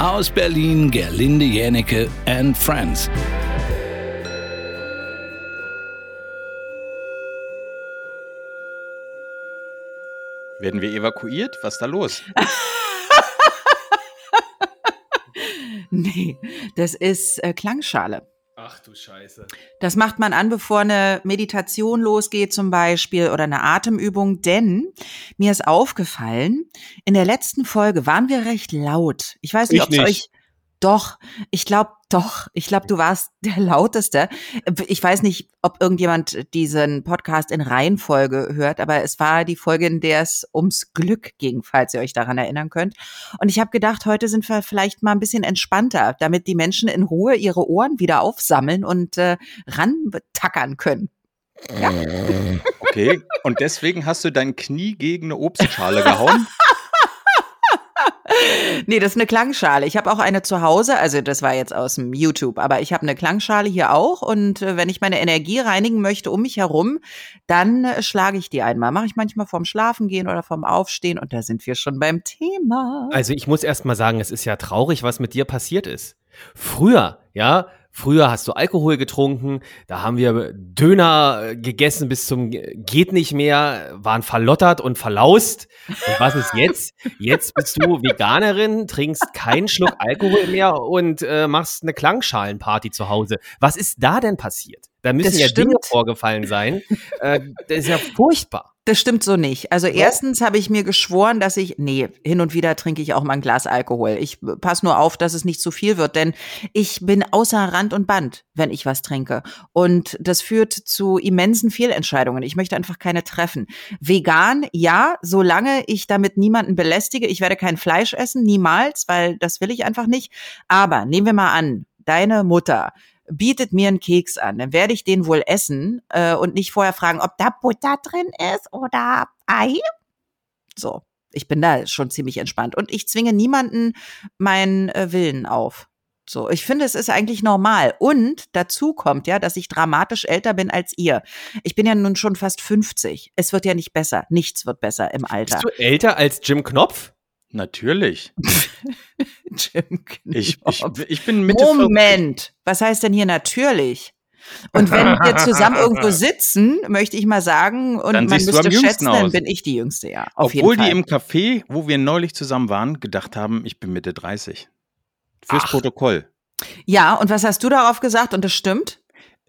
Aus Berlin Gerlinde Jänecke and Friends. Werden wir evakuiert? Was ist da los? nee, das ist äh, Klangschale. Ach du Scheiße. Das macht man an, bevor eine Meditation losgeht zum Beispiel oder eine Atemübung, denn mir ist aufgefallen, in der letzten Folge waren wir recht laut. Ich weiß nicht, ob es euch doch, ich glaube doch. Ich glaube, du warst der lauteste. Ich weiß nicht, ob irgendjemand diesen Podcast in Reihenfolge hört, aber es war die Folge, in der es ums Glück ging, falls ihr euch daran erinnern könnt. Und ich habe gedacht, heute sind wir vielleicht mal ein bisschen entspannter, damit die Menschen in Ruhe ihre Ohren wieder aufsammeln und äh, rantackern können. Ja. Okay, und deswegen hast du dein Knie gegen eine Obstschale gehauen? nee, das ist eine Klangschale. Ich habe auch eine zu Hause, also das war jetzt aus dem YouTube, aber ich habe eine Klangschale hier auch und äh, wenn ich meine Energie reinigen möchte um mich herum, dann äh, schlage ich die einmal. Mache ich manchmal vorm Schlafengehen oder vorm Aufstehen und da sind wir schon beim Thema. Also ich muss erst mal sagen, es ist ja traurig, was mit dir passiert ist. Früher, ja, Früher hast du Alkohol getrunken, da haben wir Döner gegessen bis zum geht nicht mehr, waren verlottert und verlaust. Und was ist jetzt? Jetzt bist du Veganerin, trinkst keinen Schluck Alkohol mehr und äh, machst eine Klangschalenparty zu Hause. Was ist da denn passiert? Da müssen das ja stimmt. Dinge vorgefallen sein. äh, das ist ja furchtbar. Das stimmt so nicht. Also erstens habe ich mir geschworen, dass ich, nee, hin und wieder trinke ich auch mal ein Glas Alkohol. Ich passe nur auf, dass es nicht zu viel wird, denn ich bin außer Rand und Band, wenn ich was trinke. Und das führt zu immensen Fehlentscheidungen. Ich möchte einfach keine treffen. Vegan, ja, solange ich damit niemanden belästige. Ich werde kein Fleisch essen, niemals, weil das will ich einfach nicht. Aber nehmen wir mal an, deine Mutter bietet mir einen Keks an, dann werde ich den wohl essen äh, und nicht vorher fragen, ob da Butter drin ist oder Ei. So, ich bin da schon ziemlich entspannt und ich zwinge niemanden meinen äh, Willen auf. So, ich finde, es ist eigentlich normal. Und dazu kommt ja, dass ich dramatisch älter bin als ihr. Ich bin ja nun schon fast 50. Es wird ja nicht besser. Nichts wird besser im Alter. Bist du älter als Jim Knopf? Natürlich. Jim Knopf. Ich, ich, ich bin Mitte Moment, 40. was heißt denn hier natürlich? Und wenn wir zusammen irgendwo sitzen, möchte ich mal sagen, und dann man müsste schätzen, aus. dann bin ich die Jüngste, ja. Obwohl die im Café, wo wir neulich zusammen waren, gedacht haben, ich bin Mitte 30. Fürs Ach. Protokoll. Ja, und was hast du darauf gesagt? Und das stimmt?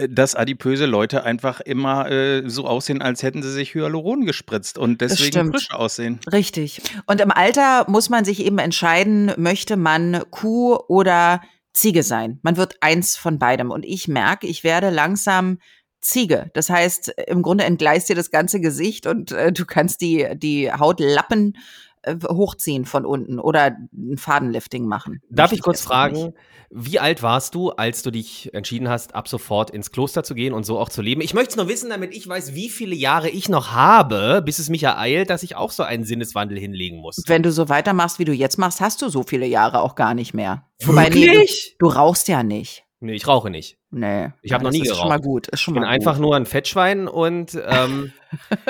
Äh, dass adipöse Leute einfach immer äh, so aussehen, als hätten sie sich Hyaluron gespritzt und deswegen frisch aussehen. Richtig. Und im Alter muss man sich eben entscheiden, möchte man Kuh oder Ziege sein. Man wird eins von beidem. Und ich merke, ich werde langsam Ziege. Das heißt, im Grunde entgleist dir das ganze Gesicht und äh, du kannst die, die Hautlappen äh, hochziehen von unten oder ein Fadenlifting machen. Darf ich kurz fragen, nicht. wie alt warst du, als du dich entschieden hast, ab sofort ins Kloster zu gehen und so auch zu leben? Ich möchte es nur wissen, damit ich weiß, wie viele Jahre ich noch habe, bis es mich ereilt, dass ich auch so einen Sinneswandel hinlegen muss. Wenn du so weitermachst, wie du jetzt machst, hast du so viele Jahre auch gar nicht mehr. Wirklich? Wobei, nee, du, du rauchst ja nicht. Nee, ich rauche nicht. Nee. Ich habe noch nie geraucht. Ist schon mal gut. Ist schon ich bin mal einfach nur ein Fettschwein und ähm,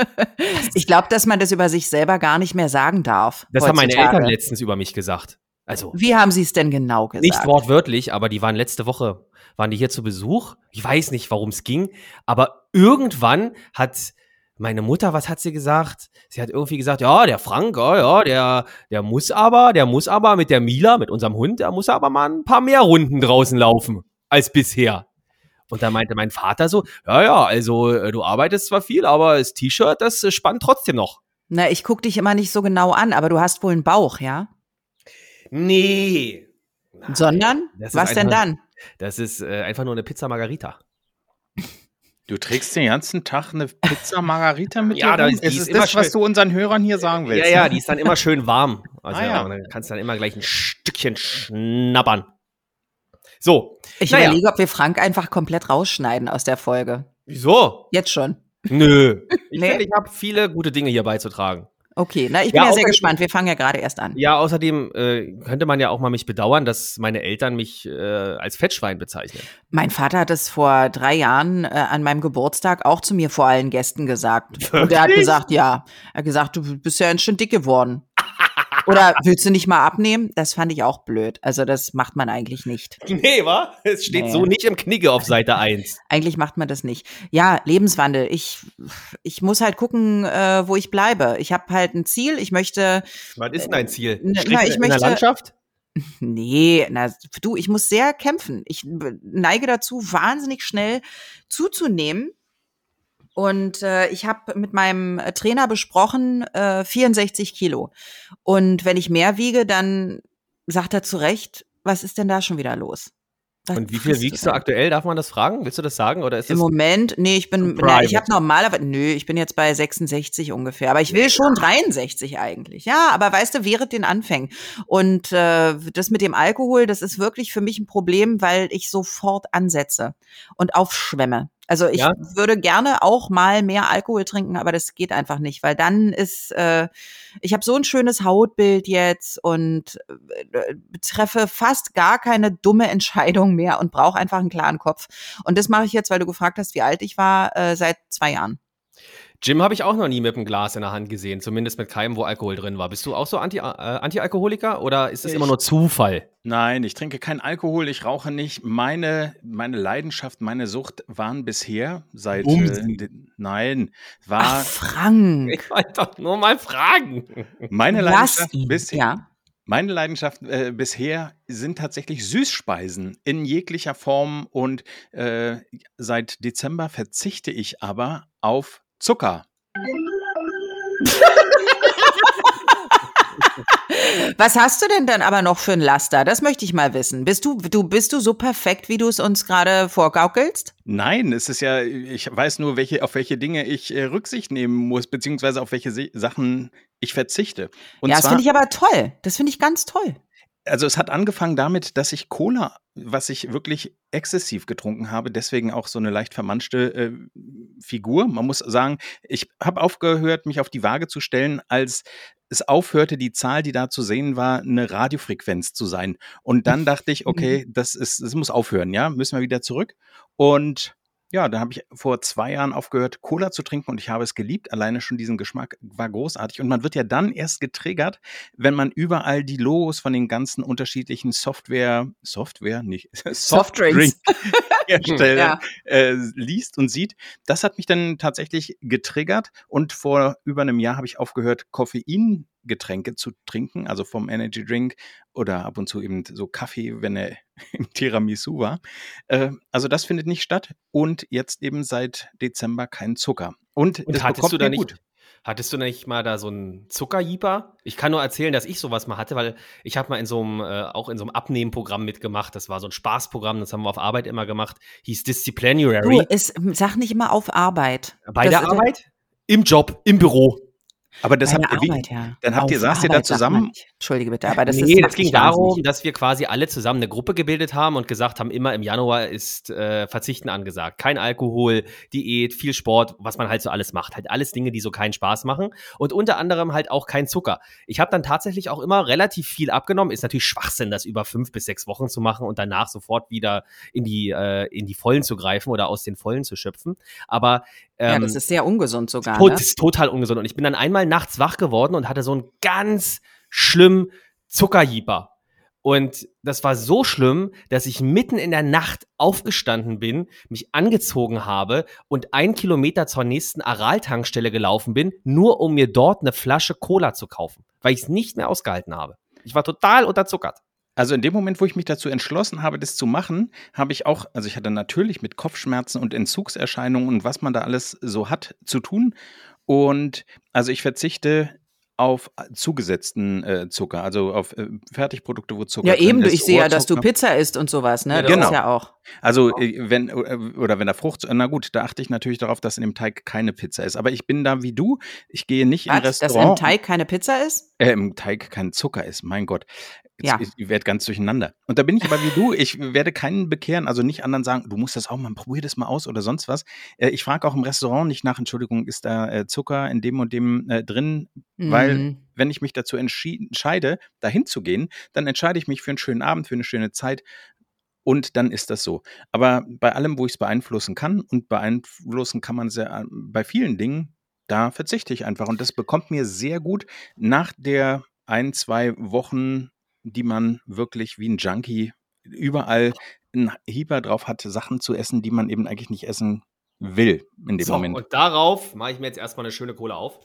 ich glaube, dass man das über sich selber gar nicht mehr sagen darf. Das heutzutage. haben meine Eltern letztens über mich gesagt. Also Wie haben sie es denn genau gesagt? Nicht wortwörtlich, aber die waren letzte Woche, waren die hier zu Besuch. Ich weiß nicht, warum es ging, aber irgendwann hat meine Mutter, was hat sie gesagt? Sie hat irgendwie gesagt, ja, der Frank, ja, ja, der, der muss aber, der muss aber mit der Mila, mit unserem Hund, der muss aber mal ein paar mehr Runden draußen laufen als bisher. Und da meinte mein Vater so, ja, ja, also äh, du arbeitest zwar viel, aber das T-Shirt, das äh, spannt trotzdem noch. Na, ich guck dich immer nicht so genau an, aber du hast wohl einen Bauch, ja? Nee. Nein, Sondern? Was einfach, denn dann? Das ist äh, einfach nur eine Pizza Margarita. Du trägst den ganzen Tag eine Pizza Margarita mit ja, dir rum? Ist, ist das, was du unseren Hörern hier sagen willst? Ja, ja, die ist dann immer schön warm. Also ah, ja. dann kannst du dann immer gleich ein Stückchen schnappern. So. Ich naja. überlege, ob wir Frank einfach komplett rausschneiden aus der Folge. Wieso? Jetzt schon. Nö. Ich nee? ich habe viele gute Dinge hier beizutragen. Okay, na, ich bin ja, ja sehr gespannt. Wir fangen ja gerade erst an. Ja, außerdem äh, könnte man ja auch mal mich bedauern, dass meine Eltern mich äh, als Fettschwein bezeichnen. Mein Vater hat es vor drei Jahren äh, an meinem Geburtstag auch zu mir vor allen Gästen gesagt. Wirklich? Und er hat gesagt, ja, er hat gesagt, du bist ja ein bisschen dick geworden. Oder willst du nicht mal abnehmen? Das fand ich auch blöd. Also das macht man eigentlich nicht. Nee, wa? Es steht nee. so nicht im Knigge auf Seite 1. Eigentlich macht man das nicht. Ja, Lebenswandel. Ich, ich muss halt gucken, äh, wo ich bleibe. Ich habe halt ein Ziel. Ich möchte. Was ist denn dein Ziel? Äh, na, ich in möchte, der Landschaft? Nee, na du, ich muss sehr kämpfen. Ich neige dazu, wahnsinnig schnell zuzunehmen. Und äh, ich habe mit meinem äh, Trainer besprochen, äh, 64 Kilo. Und wenn ich mehr wiege, dann sagt er zu Recht, was ist denn da schon wieder los? Was und wie viel wiegst du, du aktuell? Darf man das fragen? Willst du das sagen? Oder ist Im Moment, nee, ich bin, na, ich habe normalerweise, nö, ich bin jetzt bei 66 ungefähr, aber ich will schon 63 eigentlich. Ja, aber weißt du, während den Anfängen. Und äh, das mit dem Alkohol, das ist wirklich für mich ein Problem, weil ich sofort ansetze und aufschwemme. Also ich ja. würde gerne auch mal mehr Alkohol trinken, aber das geht einfach nicht, weil dann ist, äh, ich habe so ein schönes Hautbild jetzt und äh, treffe fast gar keine dumme Entscheidung mehr und brauche einfach einen klaren Kopf. Und das mache ich jetzt, weil du gefragt hast, wie alt ich war, äh, seit zwei Jahren. Jim habe ich auch noch nie mit einem Glas in der Hand gesehen, zumindest mit keinem, wo Alkohol drin war. Bist du auch so Anti, äh, Anti-Alkoholiker oder ist das ich, immer nur Zufall? Nein, ich trinke keinen Alkohol, ich rauche nicht. Meine, meine Leidenschaft, meine Sucht waren bisher seit. Äh, nein, war. Ach, Frank. Ich wollte doch nur mal fragen. Meine Leidenschaft bisher. Ja. Meine Leidenschaft äh, bisher sind tatsächlich Süßspeisen in jeglicher Form und äh, seit Dezember verzichte ich aber auf Zucker. Was hast du denn dann aber noch für ein Laster? Das möchte ich mal wissen. Bist du, du, bist du so perfekt, wie du es uns gerade vorgaukelst? Nein, es ist ja, ich weiß nur, welche, auf welche Dinge ich äh, Rücksicht nehmen muss, beziehungsweise auf welche Se Sachen ich verzichte. Und ja, das finde ich aber toll. Das finde ich ganz toll also es hat angefangen damit, dass ich Cola, was ich wirklich exzessiv getrunken habe, deswegen auch so eine leicht vermanschte äh, Figur. Man muss sagen, ich habe aufgehört, mich auf die Waage zu stellen, als es aufhörte, die Zahl, die da zu sehen war, eine Radiofrequenz zu sein. Und dann dachte ich, okay, das ist, das muss aufhören, ja, müssen wir wieder zurück. Und ja, da habe ich vor zwei Jahren aufgehört, Cola zu trinken und ich habe es geliebt. Alleine schon diesen Geschmack war großartig. Und man wird ja dann erst getriggert, wenn man überall die Logos von den ganzen unterschiedlichen Software, Software, nicht, Softdrinks. Hersteller ja. äh, liest und sieht. Das hat mich dann tatsächlich getriggert und vor über einem Jahr habe ich aufgehört, Koffein Getränke zu trinken, also vom Energy Drink oder ab und zu eben so Kaffee, wenn er im Tiramisu war. Äh, also das findet nicht statt und jetzt eben seit Dezember kein Zucker. Und, und hattest du da nicht, gut. Hattest du nicht mal da so einen Zuckerjeeper? Ich kann nur erzählen, dass ich sowas mal hatte, weil ich habe mal in so einem, äh, auch in so einem Abnehmprogramm mitgemacht. Das war so ein Spaßprogramm, das haben wir auf Arbeit immer gemacht. Hieß Disciplinary. Du, es, sag nicht immer auf Arbeit. Bei das, der Arbeit? Im Job, im Büro. Aber das habt ihr, Arbeit, ja. dann habt Auf ihr, saßt ihr da zusammen? Entschuldige bitte, aber das nee, ist. Nee, es ging darum, nicht. dass wir quasi alle zusammen eine Gruppe gebildet haben und gesagt haben, immer im Januar ist äh, Verzichten angesagt. Kein Alkohol, Diät, viel Sport, was man halt so alles macht. Halt alles Dinge, die so keinen Spaß machen. Und unter anderem halt auch kein Zucker. Ich habe dann tatsächlich auch immer relativ viel abgenommen. Ist natürlich Schwachsinn, das über fünf bis sechs Wochen zu machen und danach sofort wieder in die, äh, in die Vollen zu greifen oder aus den Vollen zu schöpfen. Aber ähm, ja, das ist sehr ungesund sogar. Tot, ne? Das ist total ungesund. Und ich bin dann einmal nachts wach geworden und hatte so einen ganz schlimmen Zuckerjieper. Und das war so schlimm, dass ich mitten in der Nacht aufgestanden bin, mich angezogen habe und ein Kilometer zur nächsten Aral-Tankstelle gelaufen bin, nur um mir dort eine Flasche Cola zu kaufen, weil ich es nicht mehr ausgehalten habe. Ich war total unterzuckert. Also in dem Moment, wo ich mich dazu entschlossen habe, das zu machen, habe ich auch, also ich hatte natürlich mit Kopfschmerzen und Entzugserscheinungen und was man da alles so hat zu tun. Und also ich verzichte auf zugesetzten äh, Zucker, also auf äh, Fertigprodukte, wo Zucker Ja, eben, ist, ich sehe ja, dass du Pizza isst und sowas, ne? Das genau. ist ja auch. Also, äh, wenn, äh, oder wenn da Frucht, na gut, da achte ich natürlich darauf, dass in dem Teig keine Pizza ist. Aber ich bin da wie du, ich gehe nicht Was, in Restaurant. Dass im Teig keine Pizza ist? Äh, im Teig kein Zucker ist, mein Gott. Jetzt, ja. Ich, ich werde ganz durcheinander. Und da bin ich aber wie du, ich werde keinen bekehren, also nicht anderen sagen, du musst das auch mal, probier das mal aus oder sonst was. Äh, ich frage auch im Restaurant nicht nach, Entschuldigung, ist da äh, Zucker in dem und dem äh, drin? Mhm. Weil, wenn ich mich dazu entscheide, dahin zu gehen, dann entscheide ich mich für einen schönen Abend, für eine schöne Zeit. Und dann ist das so. Aber bei allem, wo ich es beeinflussen kann, und beeinflussen kann man sehr bei vielen Dingen, da verzichte ich einfach. Und das bekommt mir sehr gut nach der ein, zwei Wochen, die man wirklich wie ein Junkie überall einen Hieber drauf hat, Sachen zu essen, die man eben eigentlich nicht essen will in dem So, Moment. und darauf mache ich mir jetzt erstmal eine schöne Cola auf.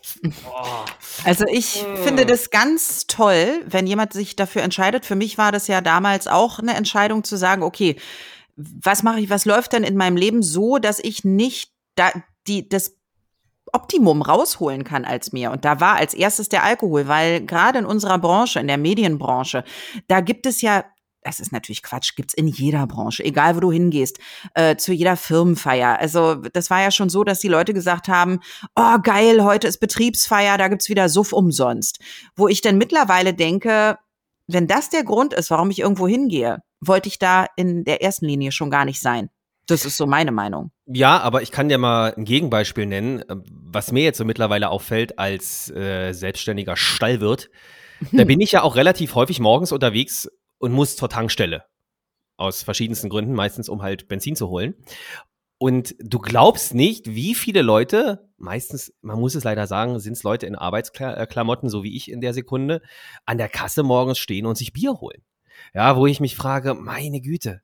Oh. Also ich Mm. finde das ganz toll, wenn jemand sich dafür entscheidet. Für mich war das ja damals auch eine Entscheidung zu sagen, okay, was mache ich, was läuft denn in meinem Leben so, dass ich nicht da die das Optimum rausholen kann als mir. Und da war als erstes der Alkohol, weil gerade in unserer Branche, in der Medienbranche, da gibt es ja das ist natürlich Quatsch, gibt's in jeder Branche, egal wo du hingehst, äh, zu jeder Firmenfeier. Also das war ja schon so, dass die Leute gesagt haben, oh geil, heute ist Betriebsfeier, da gibt's wieder Suff umsonst. Wo ich dann mittlerweile denke, wenn das der Grund ist, warum ich irgendwo hingehe, wollte ich da in der ersten Linie schon gar nicht sein. Das ist so meine Meinung. Ja, aber ich kann dir mal ein Gegenbeispiel nennen, äh, was mir jetzt so mittlerweile auffällt als äh, selbstständiger Stallwirt. Da bin ich ja auch relativ häufig morgens unterwegs und muss zur Tankstelle. Aus verschiedensten Gründen, meistens um halt Benzin zu holen. Und du glaubst nicht, wie viele Leute, meistens, man muss es leider sagen, sind es Leute in Arbeitsklamotten, so wie ich in der Sekunde, an der Kasse morgens stehen und sich Bier holen. Ja, wo ich mich frage, meine Güte.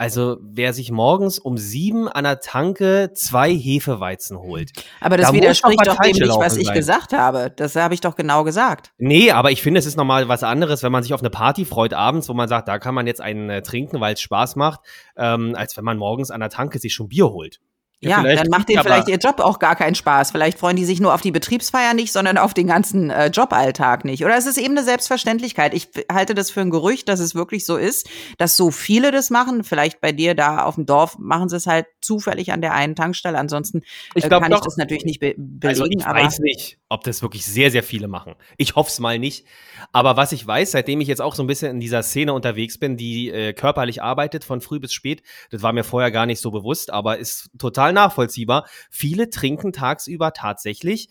Also, wer sich morgens um sieben an der Tanke zwei Hefeweizen holt. Aber das Da widerspricht doch dem nicht, was ich sein. gesagt habe. Das habe ich doch genau gesagt. Nee, aber ich finde, es ist nochmal was anderes, wenn man sich auf eine Party freut abends, wo man sagt, da kann man jetzt einen äh, trinken, weil es Spaß macht, ähm, als wenn man morgens an der Tanke sich schon Bier holt. Ja, Ja, dann macht denen vielleicht ihr Job auch gar keinen Spaß. Vielleicht freuen die sich nur auf die Betriebsfeier nicht, sondern auf den ganzen äh, Joballtag nicht. Oder es ist eben eine Selbstverständlichkeit. Ich halte das für ein Gerücht, dass es wirklich so ist, dass so viele das machen. Vielleicht bei dir da auf dem Dorf machen sie es halt zufällig an der einen Tankstelle. Ansonsten Ich äh, glaub kann ich doch. das natürlich nicht be belegen. Also ich weiß nicht, ob das wirklich sehr, sehr viele machen. Ich hoffe es mal nicht. Aber was ich weiß, seitdem ich jetzt auch so ein bisschen in dieser Szene unterwegs bin, die äh, körperlich arbeitet, von früh bis spät, das war mir vorher gar nicht so bewusst, aber ist total nachvollziehbar. Viele trinken tagsüber tatsächlich,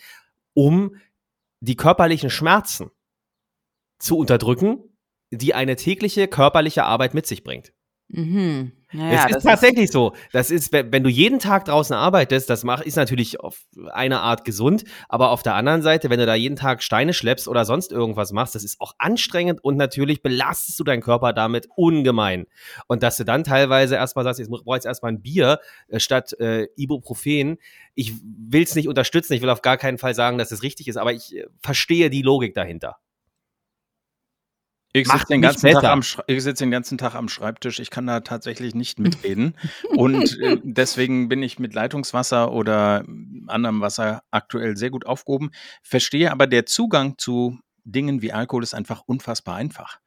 um die körperlichen Schmerzen zu unterdrücken, die eine tägliche körperliche Arbeit mit sich bringt. Mhm. Ja, es das ist tatsächlich so. Das ist, wenn du jeden Tag draußen arbeitest, das macht, ist natürlich auf eine Art gesund, aber auf der anderen Seite, wenn du da jeden Tag Steine schleppst oder sonst irgendwas machst, das ist auch anstrengend und natürlich belastest du deinen Körper damit ungemein. Und dass du dann teilweise erstmal sagst, jetzt brauche ich jetzt erstmal ein Bier äh, statt äh, Ibuprofen. Ich will es nicht unterstützen, ich will auf gar keinen Fall sagen, dass es richtig ist, aber ich äh, verstehe die Logik dahinter. Ich sitze den, ganzen Tag am ich sitz den ganzen Tag am Schreibtisch. Ich kann da tatsächlich nicht mitreden. Und äh, deswegen bin ich mit Leitungswasser oder anderem Wasser aktuell sehr gut aufgehoben. Verstehe aber, der Zugang zu Dingen wie Alkohol ist einfach unfassbar einfach.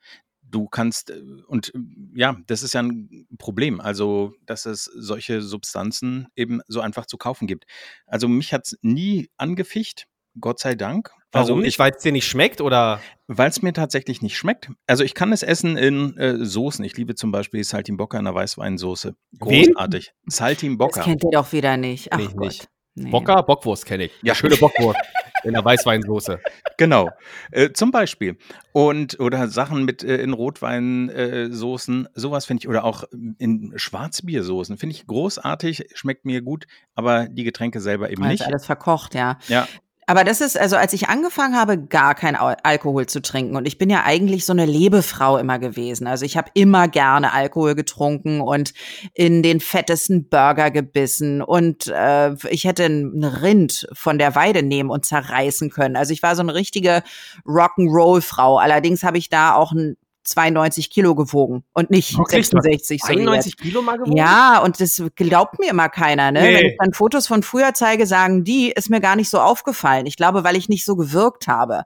Du kannst, äh, und äh, ja, das ist ja ein Problem, also, dass es solche Substanzen eben so einfach zu kaufen gibt. Also, mich hat's nie angeficht, Gott sei Dank. Also, Warum nicht? Weil es dir nicht schmeckt oder? weil es mir tatsächlich nicht schmeckt. Also ich kann es essen in äh, Soßen. Ich liebe zum Beispiel Saltimbocca in einer Weißweinsoße. Wen? Großartig. Das Saltimbocca. kennt ihr doch wieder nicht. Ach Nee, ich Gott. nicht. Nee. Bocker, Bockwurst kenne ich. Ja. schöne Bockwurst in der Weißweinsoße. Genau. Äh, zum Beispiel. Und oder Sachen mit äh, in Rotweinsoßen, äh, sowas finde ich, oder auch in Schwarzbiersoßen. Finde ich großartig, schmeckt mir gut, aber die Getränke selber eben Also nicht. alles verkocht, ja. Ja. Aber das ist, also als ich angefangen habe, gar kein Al Alkohol zu trinken und ich bin ja eigentlich so eine Lebefrau immer gewesen. Also ich habe immer gerne Alkohol getrunken und in den fettesten Burger gebissen und äh, ich hätte ein Rind von der Weide nehmen und zerreißen können. Also ich war so eine richtige Rock'n'Roll-Frau. Allerdings habe ich da auch ein 92 Kilo gewogen und nicht Wirklich? Du hast 66. so wie jetzt. 91 Kilo mal gewogen? Ja, und das glaubt mir immer keiner. Ne? Nee. Wenn ich dann Fotos von früher zeige, sagen die, ist mir gar nicht so aufgefallen. Ich glaube, weil ich nicht so gewirkt habe.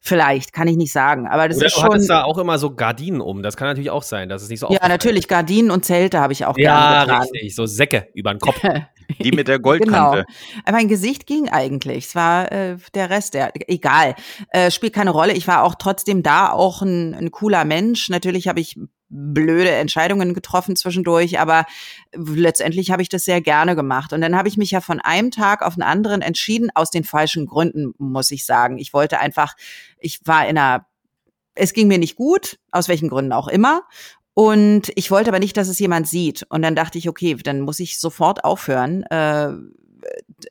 Vielleicht, kann ich nicht sagen. Aber das Oder ist du schon. hattest da auch immer so Gardinen um. Das kann natürlich auch sein, dass es nicht so Ja, aufgefallen natürlich, Gardinen und Zelte habe ich auch. Ja, richtig. So Säcke über den Kopf. Die mit der Genau. Goldkante. Aber mein Gesicht ging eigentlich. Es war äh, der Rest, der egal. Äh, spielt keine Rolle. Ich war auch trotzdem da auch ein, ein cooler Mensch. Natürlich habe ich blöde Entscheidungen getroffen zwischendurch, aber letztendlich habe ich das sehr gerne gemacht. Und dann habe ich mich ja von einem Tag auf den anderen entschieden, aus den falschen Gründen, muss ich sagen. Ich wollte einfach, ich war in einer, es ging mir nicht gut, aus welchen Gründen auch immer. Und ich wollte aber nicht, dass es jemand sieht. Und dann dachte ich, okay, dann muss ich sofort aufhören. Äh,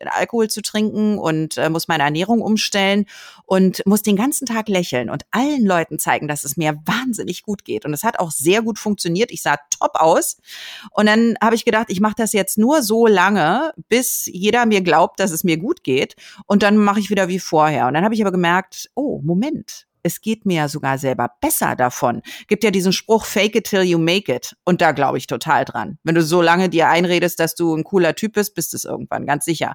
Alkohol zu trinken und äh, muss meine Ernährung umstellen und muss den ganzen Tag lächeln und allen Leuten zeigen, dass es mir wahnsinnig gut geht. Und es hat auch sehr gut funktioniert. Ich sah top aus. Und dann habe ich gedacht, ich mache das jetzt nur so lange, bis jeder mir glaubt, dass es mir gut geht. Und dann mache ich wieder wie vorher. Und dann habe ich aber gemerkt, oh, Moment, es geht mir ja sogar selber besser davon. Gibt ja diesen Spruch, fake it till you make it. Und da glaube ich total dran. Wenn du so lange dir einredest, dass du ein cooler Typ bist, bist du es irgendwann, ganz sicher.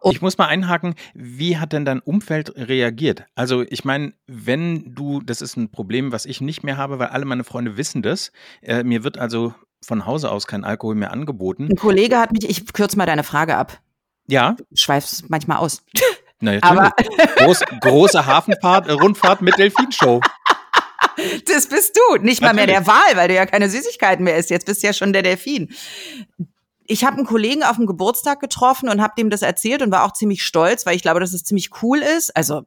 Und ich muss mal einhaken, wie hat denn dein Umfeld reagiert? Also ich meine, wenn du, das ist ein Problem, was ich nicht mehr habe, weil alle meine Freunde wissen das. Äh, mir wird also von Hause aus kein Alkohol mehr angeboten. Ein Kollege hat mich, ich kürze mal deine Frage ab. Ja. Schweifst manchmal aus. Na, Aber Groß, große Hafenfahrt, äh, Rundfahrt mit Delfinshow. Das bist du, nicht mal mehr der Wal, weil du ja keine Süßigkeiten mehr isst. Jetzt bist du ja schon der Delfin. Ich habe einen Kollegen auf dem Geburtstag getroffen und habe dem das erzählt und war auch ziemlich stolz, weil ich glaube, dass es ziemlich cool ist. Also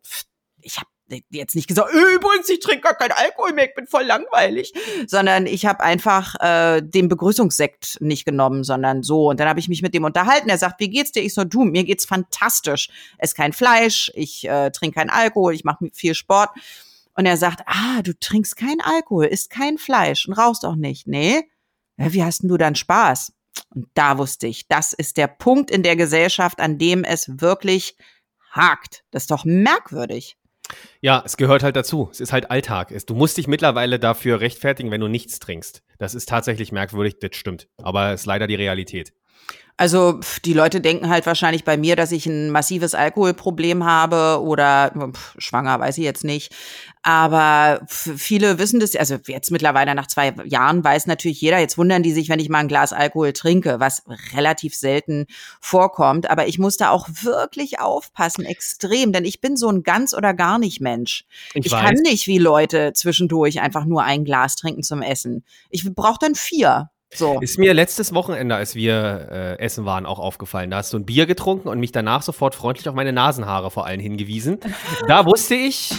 ich habe jetzt nicht gesagt, übrigens, ich trinke gar keinen Alkohol mehr, ich bin voll langweilig, sondern ich habe einfach äh, den Begrüßungssekt nicht genommen, sondern so. Und dann habe ich mich mit dem unterhalten. Er sagt, wie geht's dir? Ich so, du, mir geht's fantastisch. Ess kein Fleisch, ich äh, trinke keinen Alkohol, ich mache viel Sport. Und er sagt, ah, du trinkst keinen Alkohol, isst kein Fleisch und rauchst auch nicht. Nee, ja, wie hast denn du dann Spaß? Und da wusste ich, das ist der Punkt in der Gesellschaft, an dem es wirklich hakt. Das ist doch merkwürdig. Ja, es gehört halt dazu. Es ist halt Alltag. Du musst dich mittlerweile dafür rechtfertigen, wenn du nichts trinkst. Das ist tatsächlich merkwürdig, das stimmt. Aber es ist leider die Realität. Also die Leute denken halt wahrscheinlich bei mir, dass ich ein massives Alkoholproblem habe oder pff, schwanger, weiß ich jetzt nicht. Aber viele wissen das, also jetzt mittlerweile nach zwei Jahren weiß natürlich jeder, jetzt wundern die sich, wenn ich mal ein Glas Alkohol trinke, was relativ selten vorkommt. Aber ich muss da auch wirklich aufpassen, extrem, denn ich bin so ein ganz oder gar nicht Mensch. Ich, ich kann nicht wie Leute zwischendurch einfach nur ein Glas trinken zum Essen. Ich brauche dann vier. So. Ist mir letztes Wochenende, als wir äh, essen waren, auch aufgefallen. Da hast du ein Bier getrunken und mich danach sofort freundlich auf meine Nasenhaare vor allem hingewiesen. Da wusste ich,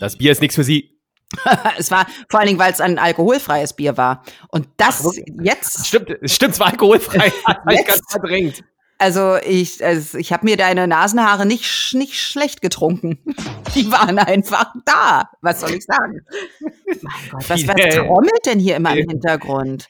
das Bier ist nichts für sie. es war vor allen Dingen, weil es ein alkoholfreies Bier war. Und das Ach, jetzt. Stimmt, stimmt, es war alkoholfrei. Ich ganz verdrängt. Also ich, also ich habe mir deine Nasenhaare nicht, nicht schlecht getrunken. Die waren einfach da. Was soll ich sagen? mein Gott, was, was trommelt denn hier immer im Hintergrund?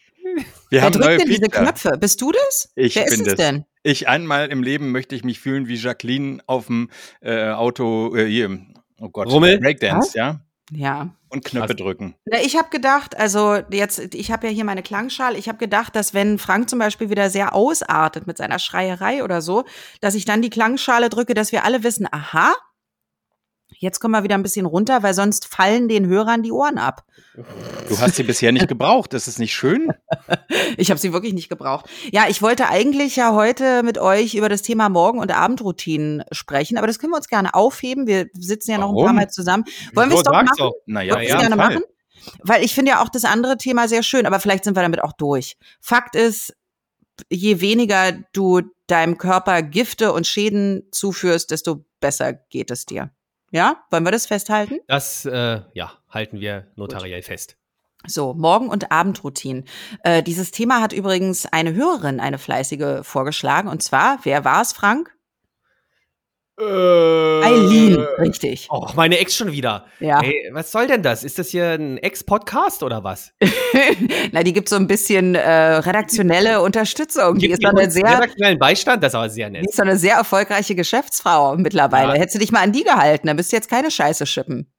Wir Wer haben drückt neue denn diese Feature. Knöpfe? Bist du das? Ich Wer bin ist es das. denn? Ich einmal im Leben möchte ich mich fühlen wie Jacqueline auf dem äh, Auto, äh, hier, oh Gott, Rummel? Breakdance, Was? ja? Ja. Und Knöpfe Was? drücken. Na, Ich habe gedacht, also jetzt, ich habe ja hier meine Klangschale, ich habe gedacht, dass wenn Frank zum Beispiel wieder sehr ausartet mit seiner Schreierei oder so, dass ich dann die Klangschale drücke, dass wir alle wissen, aha, jetzt kommen wir wieder ein bisschen runter, weil sonst fallen den Hörern die Ohren ab. Du hast sie bisher nicht gebraucht. Das ist nicht schön. Ich habe sie wirklich nicht gebraucht. Ja, ich wollte eigentlich ja heute mit euch über das Thema Morgen- und Abendroutinen sprechen, aber das können wir uns gerne aufheben. Wir sitzen ja noch ein paar Warum? Mal zusammen. Wollen wir es doch machen? doch. Naja, Wollen ja, gerne Fall. machen? Weil ich finde ja auch das andere Thema sehr schön, aber vielleicht sind wir damit auch durch. Fakt ist, je weniger du deinem Körper Gifte und Schäden zuführst, desto besser geht es dir. Ja, wollen wir das festhalten? Das, äh, ja, halten wir notariell fest. So, Morgen- und Abendroutinen. Äh, dieses Thema hat übrigens eine Hörerin, eine fleißige, vorgeschlagen. Und zwar, wer war es, Frank? Eileen, richtig. Och, meine Ex schon wieder. Ja. Ey, was soll denn das? Ist das hier ein Ex-Podcast oder was? Na, die gibt so ein bisschen äh, redaktionelle Unterstützung. Die ist Gibt die eine sehr, redaktionellen Beistand? Das ist aber sehr die nett. ist doch eine sehr erfolgreiche Geschäftsfrau mittlerweile. Ja. Hättest du dich mal an die gehalten, dann bist du jetzt keine Scheiße schippen.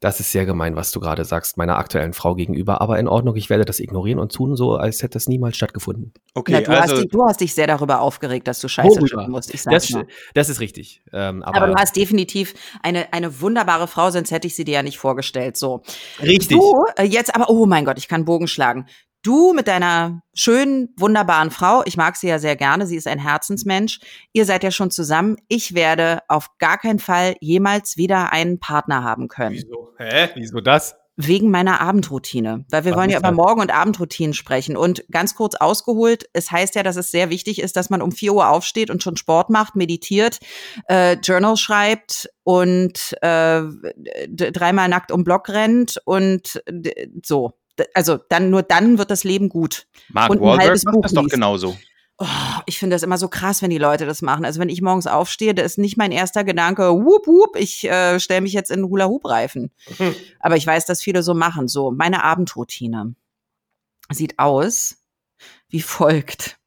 Das ist sehr gemein, was du gerade sagst, meiner aktuellen Frau gegenüber. Aber in Ordnung, ich werde das ignorieren und tun so, als hätte das niemals stattgefunden. Okay, Na, du, also hast dich, du hast dich sehr darüber aufgeregt, dass du Scheiße Worüber? musst. Ich Das, mal. das ist richtig. Ähm, aber, Aber du hast definitiv eine, eine wunderbare Frau, sonst hätte ich sie dir ja nicht vorgestellt. So. richtig. Du, äh, jetzt aber, oh mein Gott, ich kann Bogen schlagen. Du mit deiner schönen, wunderbaren Frau, ich mag sie ja sehr gerne, sie ist ein Herzensmensch. Ihr seid ja schon zusammen. Ich werde auf gar keinen Fall jemals wieder einen Partner haben können. Wieso? Hä? Wieso das? Wegen meiner Abendroutine. Weil wir Was wollen ja über? Morgen- und Abendroutinen sprechen. Und ganz kurz ausgeholt, es heißt ja, dass es sehr wichtig ist, dass man um 4 Uhr aufsteht und schon Sport macht, meditiert, äh, Journal schreibt und äh, dreimal nackt um Block rennt und so. Also dann nur dann wird das Leben gut. Mark und ein Wahlberg halbes macht Buch das doch genauso. Oh, ich finde das immer so krass, wenn die Leute das machen. Also wenn ich morgens aufstehe, da ist nicht mein erster Gedanke, whoop, whoop, ich äh, stelle mich jetzt in Hula-Hoop-Reifen. Aber ich weiß, dass viele so machen. So, meine Abendroutine sieht aus wie folgt.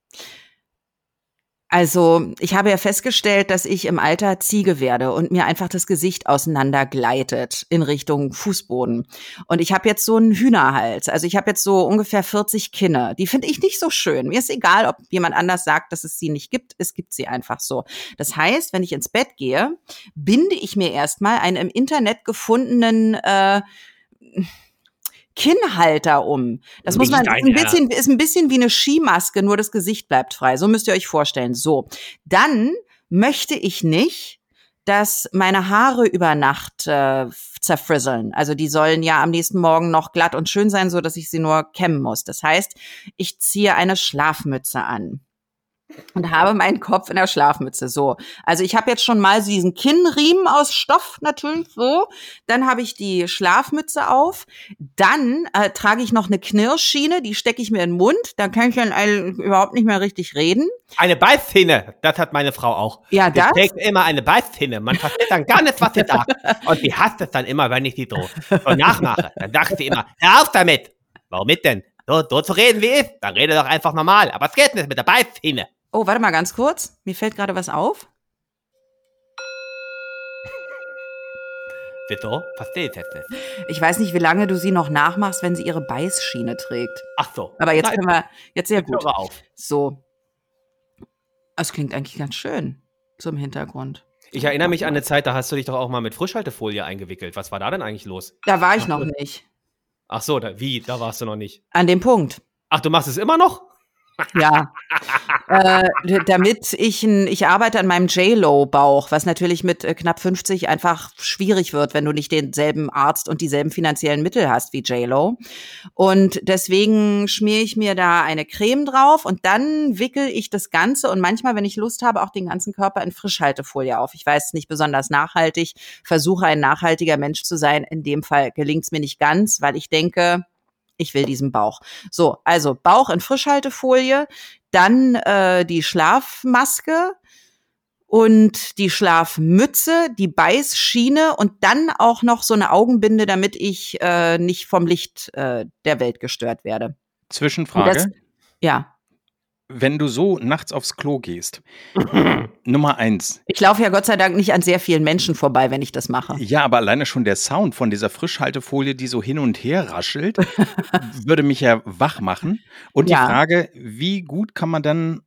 Also, ich habe ja festgestellt, dass ich im Alter Ziege werde und mir einfach das Gesicht auseinandergleitet in Richtung Fußboden. Und ich habe jetzt so einen Hühnerhals. Also ich habe jetzt so ungefähr 40 Kinne. Die finde ich nicht so schön. Mir ist egal, ob jemand anders sagt, dass es sie nicht gibt. Es gibt sie einfach so. Das heißt, wenn ich ins Bett gehe, binde ich mir erstmal einen im Internet gefundenen äh, Kinnhalter um. Das muss man, ist ein bisschen, ist ein bisschen wie eine Skimaske, nur das Gesicht bleibt frei. So müsst ihr euch vorstellen. So. Dann möchte ich nicht, dass meine Haare über Nacht äh, zerfrisseln. Also die sollen ja am nächsten Morgen noch glatt und schön sein, so dass ich sie nur kämmen muss. Das heißt, ich ziehe eine Schlafmütze an und habe meinen Kopf in der Schlafmütze. So, also ich habe jetzt schon mal so diesen Kinnriemen aus Stoff natürlich so. Dann habe ich die Schlafmütze auf. Dann äh, trage ich noch eine Knirschschiene, die stecke ich mir in den Mund. Dann kann ich dann überhaupt nicht mehr richtig reden. Eine Beißzähne, das hat meine Frau auch. Ja, das. Die trägt immer eine Beißzähne. Man versteht dann gar nicht, was sie sagt. Und die hasst es dann immer, wenn ich sie so, so nachmache. Dann sagt sie immer, hör auf damit. Warum mit denn? So, so zu reden wie ich. Dann rede doch einfach normal. Aber es geht nicht mit der Beißzähne. Oh, warte mal ganz kurz. Mir fällt gerade was auf. Wieso? Verstehe ich jetzt nicht. Ich weiß nicht, wie lange du sie noch nachmachst, wenn sie ihre Beißschiene trägt. Ach so. Aber jetzt können wir, jetzt sehr gut. Auf. So. Es klingt eigentlich ganz schön. Im Hintergrund. Ich erinnere mich an eine Zeit, da hast du dich doch auch mal mit Frischhaltefolie eingewickelt. Was war da denn eigentlich los? Da war ich noch nicht. Ach so, da, wie? Da warst du noch nicht. An dem Punkt. Ach, du machst es immer noch? Ja, äh, damit ich, ein, ich arbeite an meinem J-Lo-Bauch, was natürlich mit äh, knapp 50 einfach schwierig wird, wenn du nicht denselben Arzt und dieselben finanziellen Mittel hast wie J-Lo. Und deswegen schmiere ich mir da eine Creme drauf und dann wickel ich das Ganze und manchmal, wenn ich Lust habe, auch den ganzen Körper in Frischhaltefolie auf. Ich weiß nicht besonders nachhaltig, versuche ein nachhaltiger Mensch zu sein. In dem Fall gelingt es mir nicht ganz, weil ich denke, ich will diesen Bauch. So, also Bauch in Frischhaltefolie, dann äh, die Schlafmaske und die Schlafmütze, die Beißschiene und dann auch noch so eine Augenbinde, damit ich äh, nicht vom Licht äh, der Welt gestört werde. Zwischenfrage. Das, ja. Wenn du so nachts aufs Klo gehst, Nummer eins. Ich laufe ja Gott sei Dank nicht an sehr vielen Menschen vorbei, wenn ich das mache. Ja, aber alleine schon der Sound von dieser Frischhaltefolie, die so hin und her raschelt, würde mich ja wach machen. Und Ja. die Frage, wie gut kann man dann,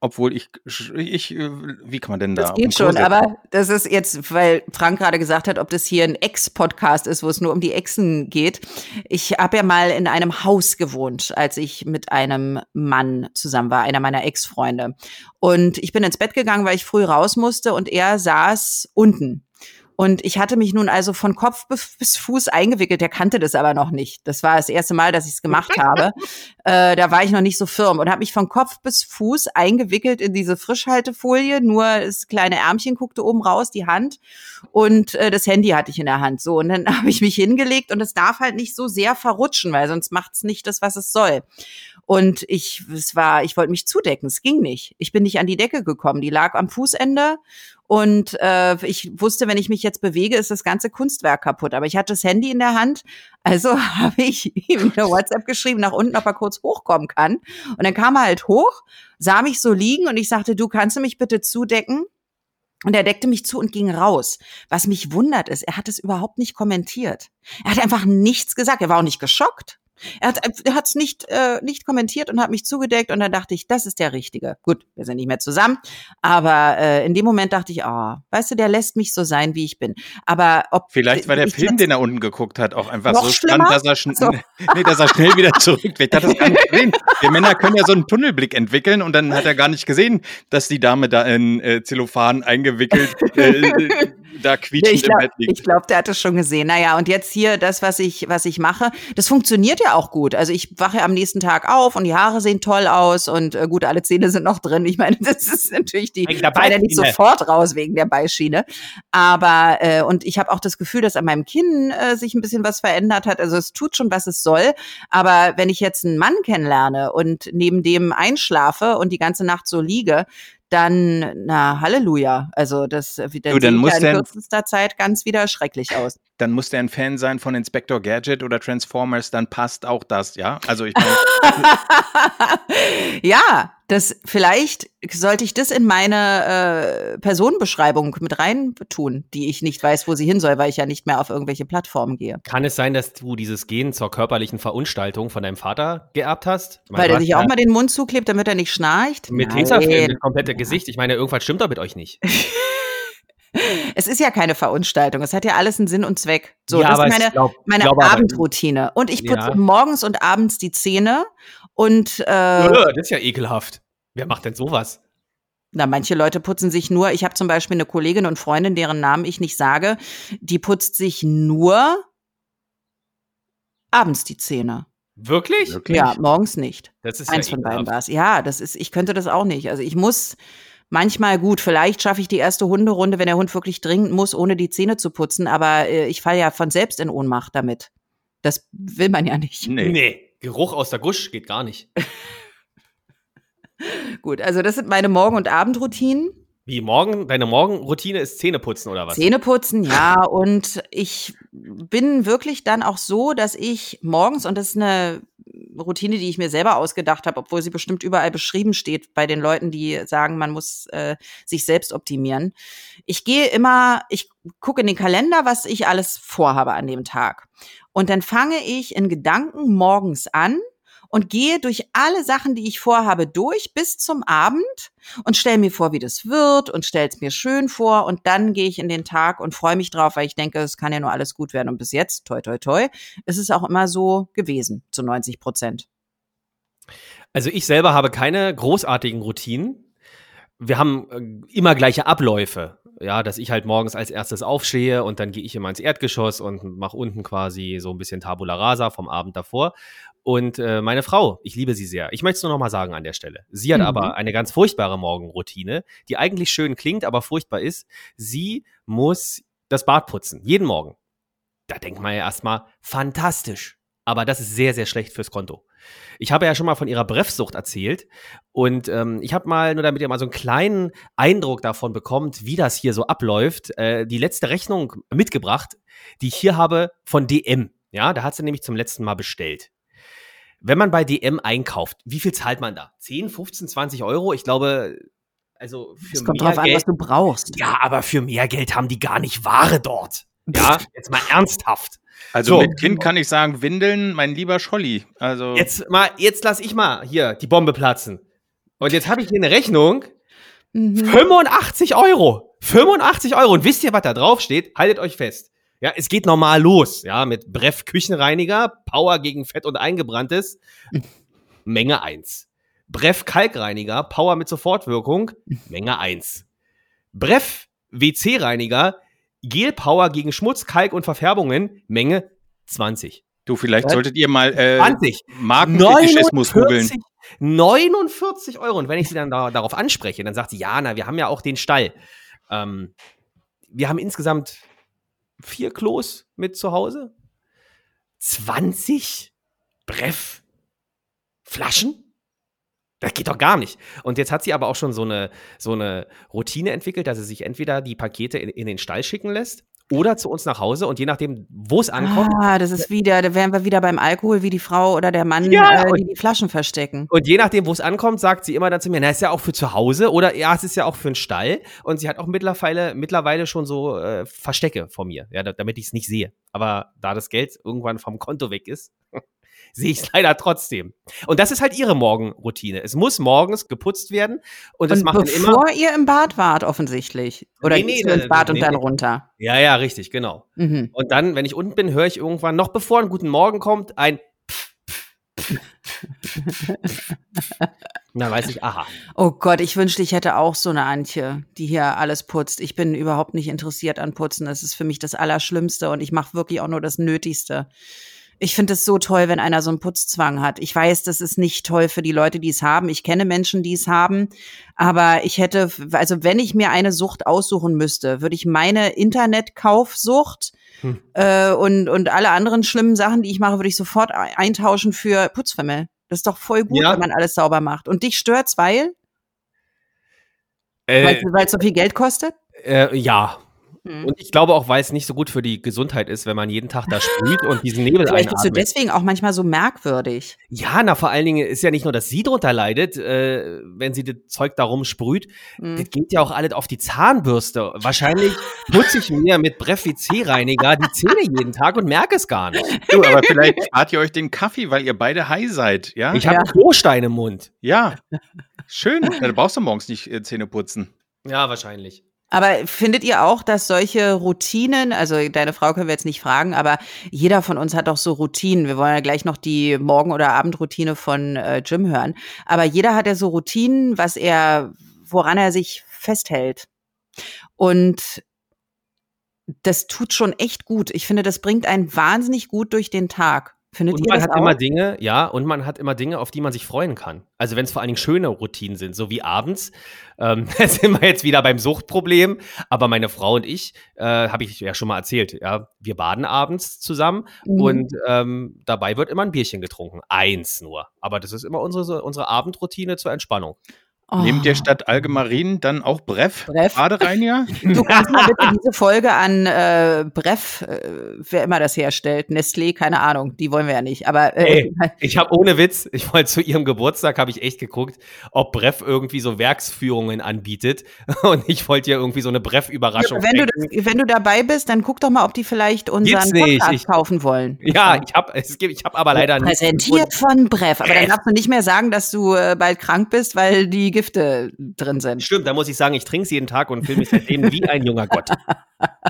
obwohl ich, ich äh, wie kann man denn da? Das geht schon, aber das ist jetzt, weil Frank gerade gesagt hat, ob das hier ein Ex-Podcast ist, wo es nur um die Exen geht. Ich habe ja mal in einem Haus gewohnt, als ich mit einem Mann zusammen war, einer meiner Ex-Freunde. Und ich bin ins Bett gegangen, weil ich früh raus musste und er saß unten. Und ich hatte mich nun also von Kopf bis Fuß eingewickelt. Der kannte das aber noch nicht. Das war das erste Mal, dass ich es gemacht habe. Äh, da war ich noch nicht so firm und habe mich von Kopf bis Fuß eingewickelt in diese Frischhaltefolie. Nur das kleine Ärmchen guckte oben raus, die Hand und äh, das Handy hatte ich in der Hand. So und dann habe ich mich hingelegt und es darf halt nicht so sehr verrutschen, weil sonst macht es nicht das, was es soll. Und ich, es war, ich wollte mich zudecken, es ging nicht. Ich bin nicht an die Decke gekommen. Die lag am Fußende und äh, ich wusste, wenn ich mich jetzt bewege, ist das ganze Kunstwerk kaputt. Aber ich hatte das Handy in der Hand, also habe ich ihm eine WhatsApp geschrieben, nach unten, ob er kurz hochkommen kann. Und dann kam er halt hoch, sah mich so liegen und ich sagte, du kannst du mich bitte zudecken? Und er deckte mich zu und ging raus. Was mich wundert ist, er hat es überhaupt nicht kommentiert. Er hat einfach nichts gesagt. Er war auch nicht geschockt. Er hat er hat's nicht äh, nicht kommentiert und hat mich zugedeckt und dann dachte ich, das ist der richtige. Gut, wir sind nicht mehr zusammen, aber äh, in dem Moment dachte ich, oh, weißt du, der lässt mich so sein, wie ich bin. Aber ob Vielleicht war der ich Film, den er unten geguckt hat, auch einfach so schlimmer? spannend, dass er, schn So. nee, dass er schnell wieder zurück. Vielleicht hat das gar nicht gesehen. Wir Männer können ja so einen Tunnelblick entwickeln und dann hat er gar nicht gesehen, dass die Dame da in äh, Zellophan eingewickelt äh, da quietschend ich glaube, im Bett liegt. glaub, der hat es schon gesehen. Naja, und jetzt hier das, was ich, was ich mache, das funktioniert ja auch gut. Also ich wache am nächsten Tag auf und die Haare sehen toll aus und äh, gut, alle Zähne sind noch drin. Ich meine, das ist natürlich die Wegen der fallen ja nicht sofort raus wegen der Beischiene. Aber äh, und ich habe auch das Gefühl, dass an meinem Kinn äh, sich ein bisschen was verändert hat. Also es tut schon, was es soll. Aber wenn ich jetzt einen Mann kennenlerne und neben dem einschlafe und die ganze Nacht so liege, dann, na, Halleluja. Also das äh, dann, Du, muss ja in der- kürzester Zeit ganz wieder schrecklich aus. Dann muss der ein Fan sein von Inspector Gadget oder Transformers, dann passt auch das, ja? Also ich meine, ja, das vielleicht sollte ich das in meine äh, Personenbeschreibung mit rein tun, die ich nicht weiß, wo sie hin soll, weil ich ja nicht mehr auf irgendwelche Plattformen gehe. Kann es sein, dass du dieses Gen zur körperlichen Verunstaltung von deinem Vater geerbt hast? Meine, Weil hast sich auch mal den Mund zuklebt, damit er nicht schnarcht. Mit. Tesafilm, das komplette Gesicht. Ich meine, irgendwas stimmt doch mit euch nicht. Es ist ja keine Verunstaltung. Es hat ja alles einen Sinn und Zweck. So, Ja, das ist meine, glaub- meine glaube aber- Abendroutine. Und ich putze Ja. morgens und abends die Zähne. Und äh, das ist ja ekelhaft. Wer macht denn sowas? na, manche Leute putzen sich nur. Ich habe zum Beispiel eine Kollegin und Freundin, deren Namen ich nicht sage, die putzt sich nur abends die Zähne. Wirklich? wirklich? Ja, morgens nicht. Das ist Eins ja von beiden war es. Ja, das ist, ich könnte das auch nicht. Also ich muss manchmal gut, vielleicht schaffe ich die erste Hunderunde, wenn der Hund wirklich dringend muss, ohne die Zähne zu putzen, aber äh, ich falle ja von selbst in Ohnmacht damit. Das will man ja nicht. Nee. Nee, Geruch aus der Gusch geht gar nicht. Gut, also das sind meine Morgen- und Abendroutinen. Wie morgen, deine Morgenroutine ist Zähneputzen oder was? Zähne putzen, ja. Und ich bin wirklich dann auch so, dass ich morgens, und das ist eine Routine, die ich mir selber ausgedacht habe, obwohl sie bestimmt überall beschrieben steht bei den Leuten, die sagen, man muss äh, sich selbst optimieren. Ich gehe immer, ich gucke in den Kalender, was ich alles vorhabe an dem Tag. Und dann fange ich in Gedanken morgens an und gehe durch alle Sachen, die ich vorhabe, durch bis zum Abend und stelle mir vor, wie das wird und stelle es mir schön vor und dann gehe ich in den Tag und freue mich drauf, weil ich denke, es kann ja nur alles gut werden und bis jetzt, toi toi toi, ist es auch immer so gewesen, zu 90 Prozent. Also ich selber habe keine großartigen Routinen. Wir haben äh, immer gleiche Abläufe. Ja, dass ich halt morgens als erstes aufstehe und dann gehe ich immer ins Erdgeschoss und mache unten quasi so ein bisschen Tabula Rasa vom Abend davor. Und äh, meine Frau, ich liebe sie sehr. Ich möchte es nur noch mal sagen an der Stelle. Sie hat Mhm. aber eine ganz furchtbare Morgenroutine, die eigentlich schön klingt, aber furchtbar ist. Sie muss das Bad putzen, jeden Morgen. Da denkt man ja erstmal, fantastisch. Aber das ist sehr, sehr schlecht fürs Konto. Ich habe ja schon mal von ihrer Breffsucht erzählt und ähm, ich habe mal, nur damit ihr mal so einen kleinen Eindruck davon bekommt, wie das hier so abläuft, äh, die letzte Rechnung mitgebracht, die ich hier habe von DM. Ja, da hat sie nämlich zum letzten Mal bestellt. Wenn man bei DM einkauft, wie viel zahlt man da? 10, 15, 20 Euro? Ich glaube, also für Es kommt mehr drauf an, Geld, was du brauchst. Ja, aber für mehr Geld haben die gar nicht Ware dort. Ja, jetzt mal ernsthaft. Also So. mit Kind kann ich sagen, Windeln, mein lieber Scholli. Also Jetzt mal, jetzt lass ich mal hier die Bombe platzen. Und jetzt habe ich hier eine Rechnung. Mhm. 85 Euro. 85 Euro. Und wisst ihr, was da drauf steht? Haltet euch fest. Ja, es geht normal los. Ja, mit Breff Küchenreiniger, Power gegen Fett und Eingebranntes. Menge 1. Breff Kalkreiniger, Power mit Sofortwirkung. Menge 1. Breff WC-Reiniger, Gel Power gegen Schmutz, Kalk und Verfärbungen. Menge 20. du, vielleicht Was? solltet ihr mal äh, 20. Markenfetischismus googeln. 49 Euro. Und wenn ich sie dann da, darauf anspreche, dann sagt sie, ja, na, wir haben ja auch den Stall. Ähm, wir haben insgesamt vier Klos mit zu Hause. 20 Breff Flaschen? Das geht doch gar nicht. Und jetzt hat sie aber auch schon so eine, so eine Routine entwickelt, dass sie sich entweder die Pakete in, in den Stall schicken lässt oder zu uns nach Hause und je nachdem, wo es ankommt, Ah, das ist wieder, da wären wir wieder beim Alkohol, wie die Frau oder der Mann, Ja, äh, und- die die Flaschen verstecken. Und je nachdem, wo es ankommt, sagt sie immer dann zu mir, na, ist ja auch für zu Hause oder ja, es ist ja auch für einen Stall. Und sie hat auch mittlerweile, mittlerweile schon so äh, Verstecke vor mir, ja, da- damit ich es nicht sehe. Aber da das Geld irgendwann vom Konto weg ist, sehe ich es leider trotzdem. Und das ist halt ihre Morgenroutine. Es muss morgens geputzt werden und das Und macht dann immer. bevor ihr im Bad wart, offensichtlich. Oder Nee, nee, ins Bad nee, und dann runter. Ja, ja, richtig, genau. Mhm. Und dann, wenn ich unten bin, höre ich irgendwann, noch bevor ein guten Morgen kommt, ein Na, weiß ich, aha. Oh Gott, ich wünschte, ich hätte auch so eine Antje, die hier alles putzt. Ich bin überhaupt nicht interessiert an Putzen. Das ist für mich das Allerschlimmste und ich mache wirklich auch nur das Nötigste. Ich finde es so toll, wenn einer so einen Putzzwang hat. Ich weiß, das ist nicht toll für die Leute, die es haben. Ich kenne Menschen, die es haben. Aber ich hätte, also wenn ich mir eine Sucht aussuchen müsste, würde ich meine Internetkaufsucht hm. äh, und, und alle anderen schlimmen Sachen, die ich mache, würde ich sofort eintauschen für Putzfimmel. Das ist doch voll gut, ja. wenn man alles sauber macht. Und dich stört's, weil? Äh, weil es so viel Geld kostet? Äh, ja, Mhm. Und ich glaube auch, weil es nicht so gut für die Gesundheit ist, wenn man jeden Tag da sprüht und diesen Nebel Vielleicht bist du deswegen auch manchmal so merkwürdig. Ja, na, vor allen Dingen ist ja nicht nur, dass sie drunter leidet, äh, wenn sie das Zeug darum sprüht. Mhm. Das geht ja auch alles auf die Zahnbürste. Wahrscheinlich putze ich mir mit Brefic-Reiniger die Zähne jeden Tag und merke es gar nicht. Du, aber vielleicht spart ihr euch den Kaffee, weil ihr beide high seid, ja? Ich habe ja. Klostein im Mund. Ja, schön. Da brauchst du morgens nicht äh, Zähne putzen. Ja, wahrscheinlich. Aber findet ihr auch, dass solche Routinen, also deine Frau können wir jetzt nicht fragen, aber jeder von uns hat doch so Routinen. Wir wollen ja gleich noch die Morgen- oder Abendroutine von äh, Jim hören. Aber jeder hat ja so Routinen, was er, woran er sich festhält. Und das tut schon echt gut. Ich finde, das bringt einen wahnsinnig gut durch den Tag. Findet und man hat auch? immer Dinge, ja, und man hat immer Dinge, auf die man sich freuen kann. Also wenn es vor allen Dingen schöne Routinen sind, so wie abends. Ähm, da sind wir jetzt wieder beim Suchtproblem. Aber meine Frau und ich, äh, habe ich ja schon mal erzählt, ja, wir baden abends zusammen mhm. und ähm, dabei wird immer ein Bierchen getrunken. Eins nur. Aber das ist immer unsere, unsere Abendroutine zur Entspannung. Oh. Nehmt ihr statt Allgemarin dann auch Breff? Breff? Badereiniger? Du kannst mal bitte diese Folge an äh, Breff, äh, wer immer das herstellt, Nestlé, keine Ahnung, die wollen wir ja nicht. Aber äh, Ey, ich habe ohne Witz, ich wollte zu ihrem Geburtstag habe ich echt geguckt, ob Breff irgendwie so Werksführungen anbietet und ich wollte ja irgendwie so eine Breff-Überraschung. Ja, wenn, du wenn du dabei bist, dann guck doch mal, ob die vielleicht unseren Podcast ich, kaufen wollen. Ja, ich habe es gibt, ich habe aber leider Präsentiert nicht. von Breff, aber dann darfst du nicht mehr sagen, dass du äh, bald krank bist, weil die Gifte drin sind. Stimmt, da muss ich sagen, ich trinke es jeden Tag und fühle mich seitdem wie ein junger Gott.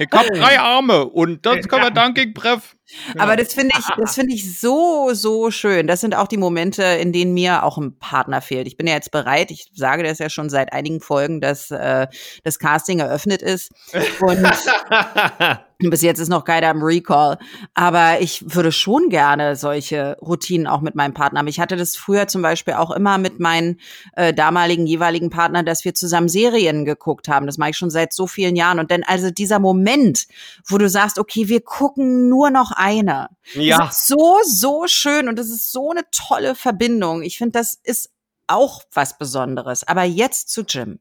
Ich habe drei Arme und das kann man dank Breff. Genau. Aber das finde ich, das finde ich so, so schön. Das sind auch die Momente, in denen mir auch ein Partner fehlt. Ich bin ja jetzt bereit. Ich sage das ja schon seit einigen Folgen, dass äh, das Casting eröffnet ist. Und bis jetzt ist noch keiner im Recall. Aber ich würde schon gerne solche Routinen auch mit meinem Partner haben. Ich hatte das früher zum Beispiel auch immer mit meinen äh, damaligen jeweiligen Partnern, dass wir zusammen Serien geguckt haben. Das mache ich schon seit so vielen Jahren. Und dann also dieser Moment, wo du sagst, okay, wir gucken nur noch eine. Ja. Das ist so, so schön und das ist so eine tolle Verbindung. Ich finde, das ist auch was Besonderes. Aber jetzt zu Jim.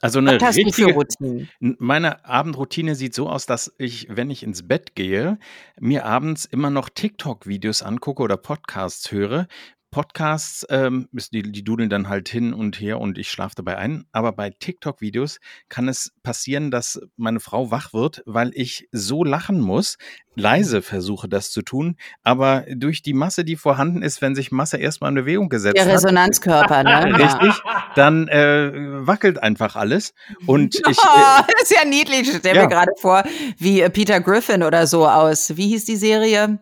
Also eine richtige, meine Abendroutine sieht so aus, dass ich, wenn ich ins Bett gehe, mir abends immer noch TikTok-Videos angucke oder Podcasts höre, Podcasts, ähm, die, die dudeln dann halt hin und her und ich schlafe dabei ein. Aber bei TikTok-Videos kann es passieren, dass meine Frau wach wird, weil ich so lachen muss. Leise versuche das zu tun, aber durch die Masse, die vorhanden ist, wenn sich Masse erstmal in Bewegung gesetzt Der hat. Resonanzkörper, ne? Richtig. Dann äh, wackelt einfach alles. Und ich. Oh, das ist ja niedlich. Ich stell ja. mir gerade vor, wie äh, Peter Griffin oder so aus. Wie hieß die Serie?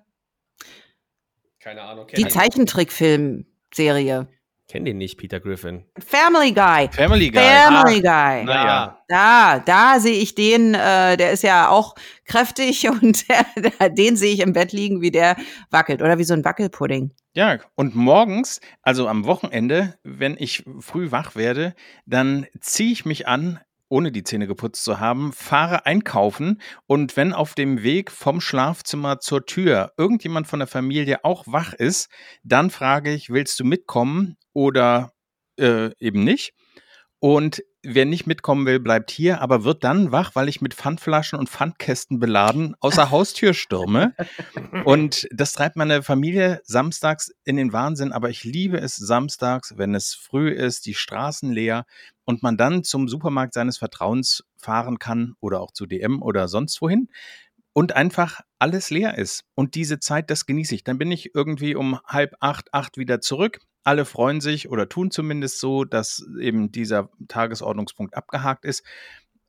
Keine Ahnung. Die Zeichentrickfilm-Serie. Kenn den nicht, Peter Griffin. Family Guy. Family Guy. Family ah, Guy. Naja. Da, da sehe ich den, äh, der ist ja auch kräftig und der, der, den sehe ich im Bett liegen, wie der wackelt oder wie so ein Wackelpudding. Ja, und morgens, also am Wochenende, wenn ich früh wach werde, dann ziehe ich mich an, ohne die Zähne geputzt zu haben, fahre einkaufen und wenn auf dem Weg vom Schlafzimmer zur Tür irgendjemand von der Familie auch wach ist, dann frage ich, willst du mitkommen oder äh, eben nicht? Und wer nicht mitkommen will, bleibt hier, aber wird dann wach, weil ich mit Pfandflaschen und Pfandkästen beladen außer Haustür stürme. Und das treibt meine Familie samstags in den Wahnsinn, aber ich liebe es samstags, wenn es früh ist, die Straßen leer und man dann zum Supermarkt seines Vertrauens fahren kann oder auch zu DM oder sonst wohin und einfach alles leer ist. Und diese Zeit, das genieße ich. Dann bin ich irgendwie um halb acht, acht wieder zurück. Alle freuen sich oder tun zumindest so, dass eben dieser Tagesordnungspunkt abgehakt ist.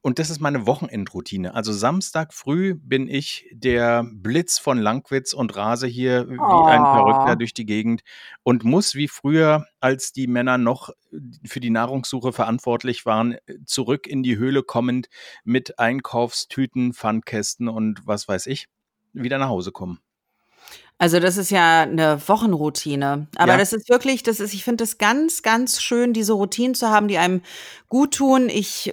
und das ist meine Wochenendroutine. Also Samstag früh bin ich der Blitz von Langwitz und rase hier wie ein. Verrückter durch die Gegend und muss wie früher, als die Männer noch für die Nahrungssuche verantwortlich waren, zurück in die Höhle kommend mit Einkaufstüten, Pfandkästen und was weiß ich, wieder nach Hause kommen. Also das ist ja eine Wochenroutine. Aber Ja. das ist wirklich, das ist, ich finde es ganz, ganz schön, diese Routinen zu haben, die einem gut tun. Ich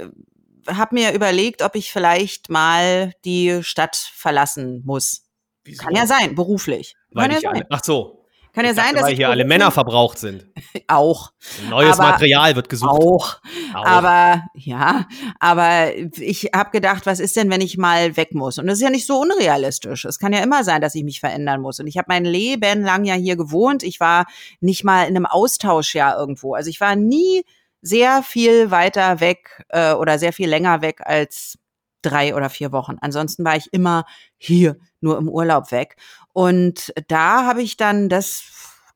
habe mir überlegt, ob ich vielleicht mal die Stadt verlassen muss. Wieso? Kann ja sein, beruflich. Weil Kann ja sein. ach so. Kann ja Ich sein, dachte, dass weil hier alle Männer verbraucht sind. auch. Neues Aber- Material wird gesucht. Auch. Auch. Aber ja, aber ich habe gedacht, was ist denn, wenn ich mal weg muss? Und das ist ja nicht so unrealistisch. Es kann ja immer sein, dass ich mich verändern muss. Und ich habe mein Leben lang ja hier gewohnt. Ich war nicht mal in einem Austauschjahr irgendwo. Also ich war nie sehr viel weiter weg äh, oder sehr viel länger weg als drei oder vier Wochen. Ansonsten war ich immer hier, nur im Urlaub weg. Und da habe ich dann das,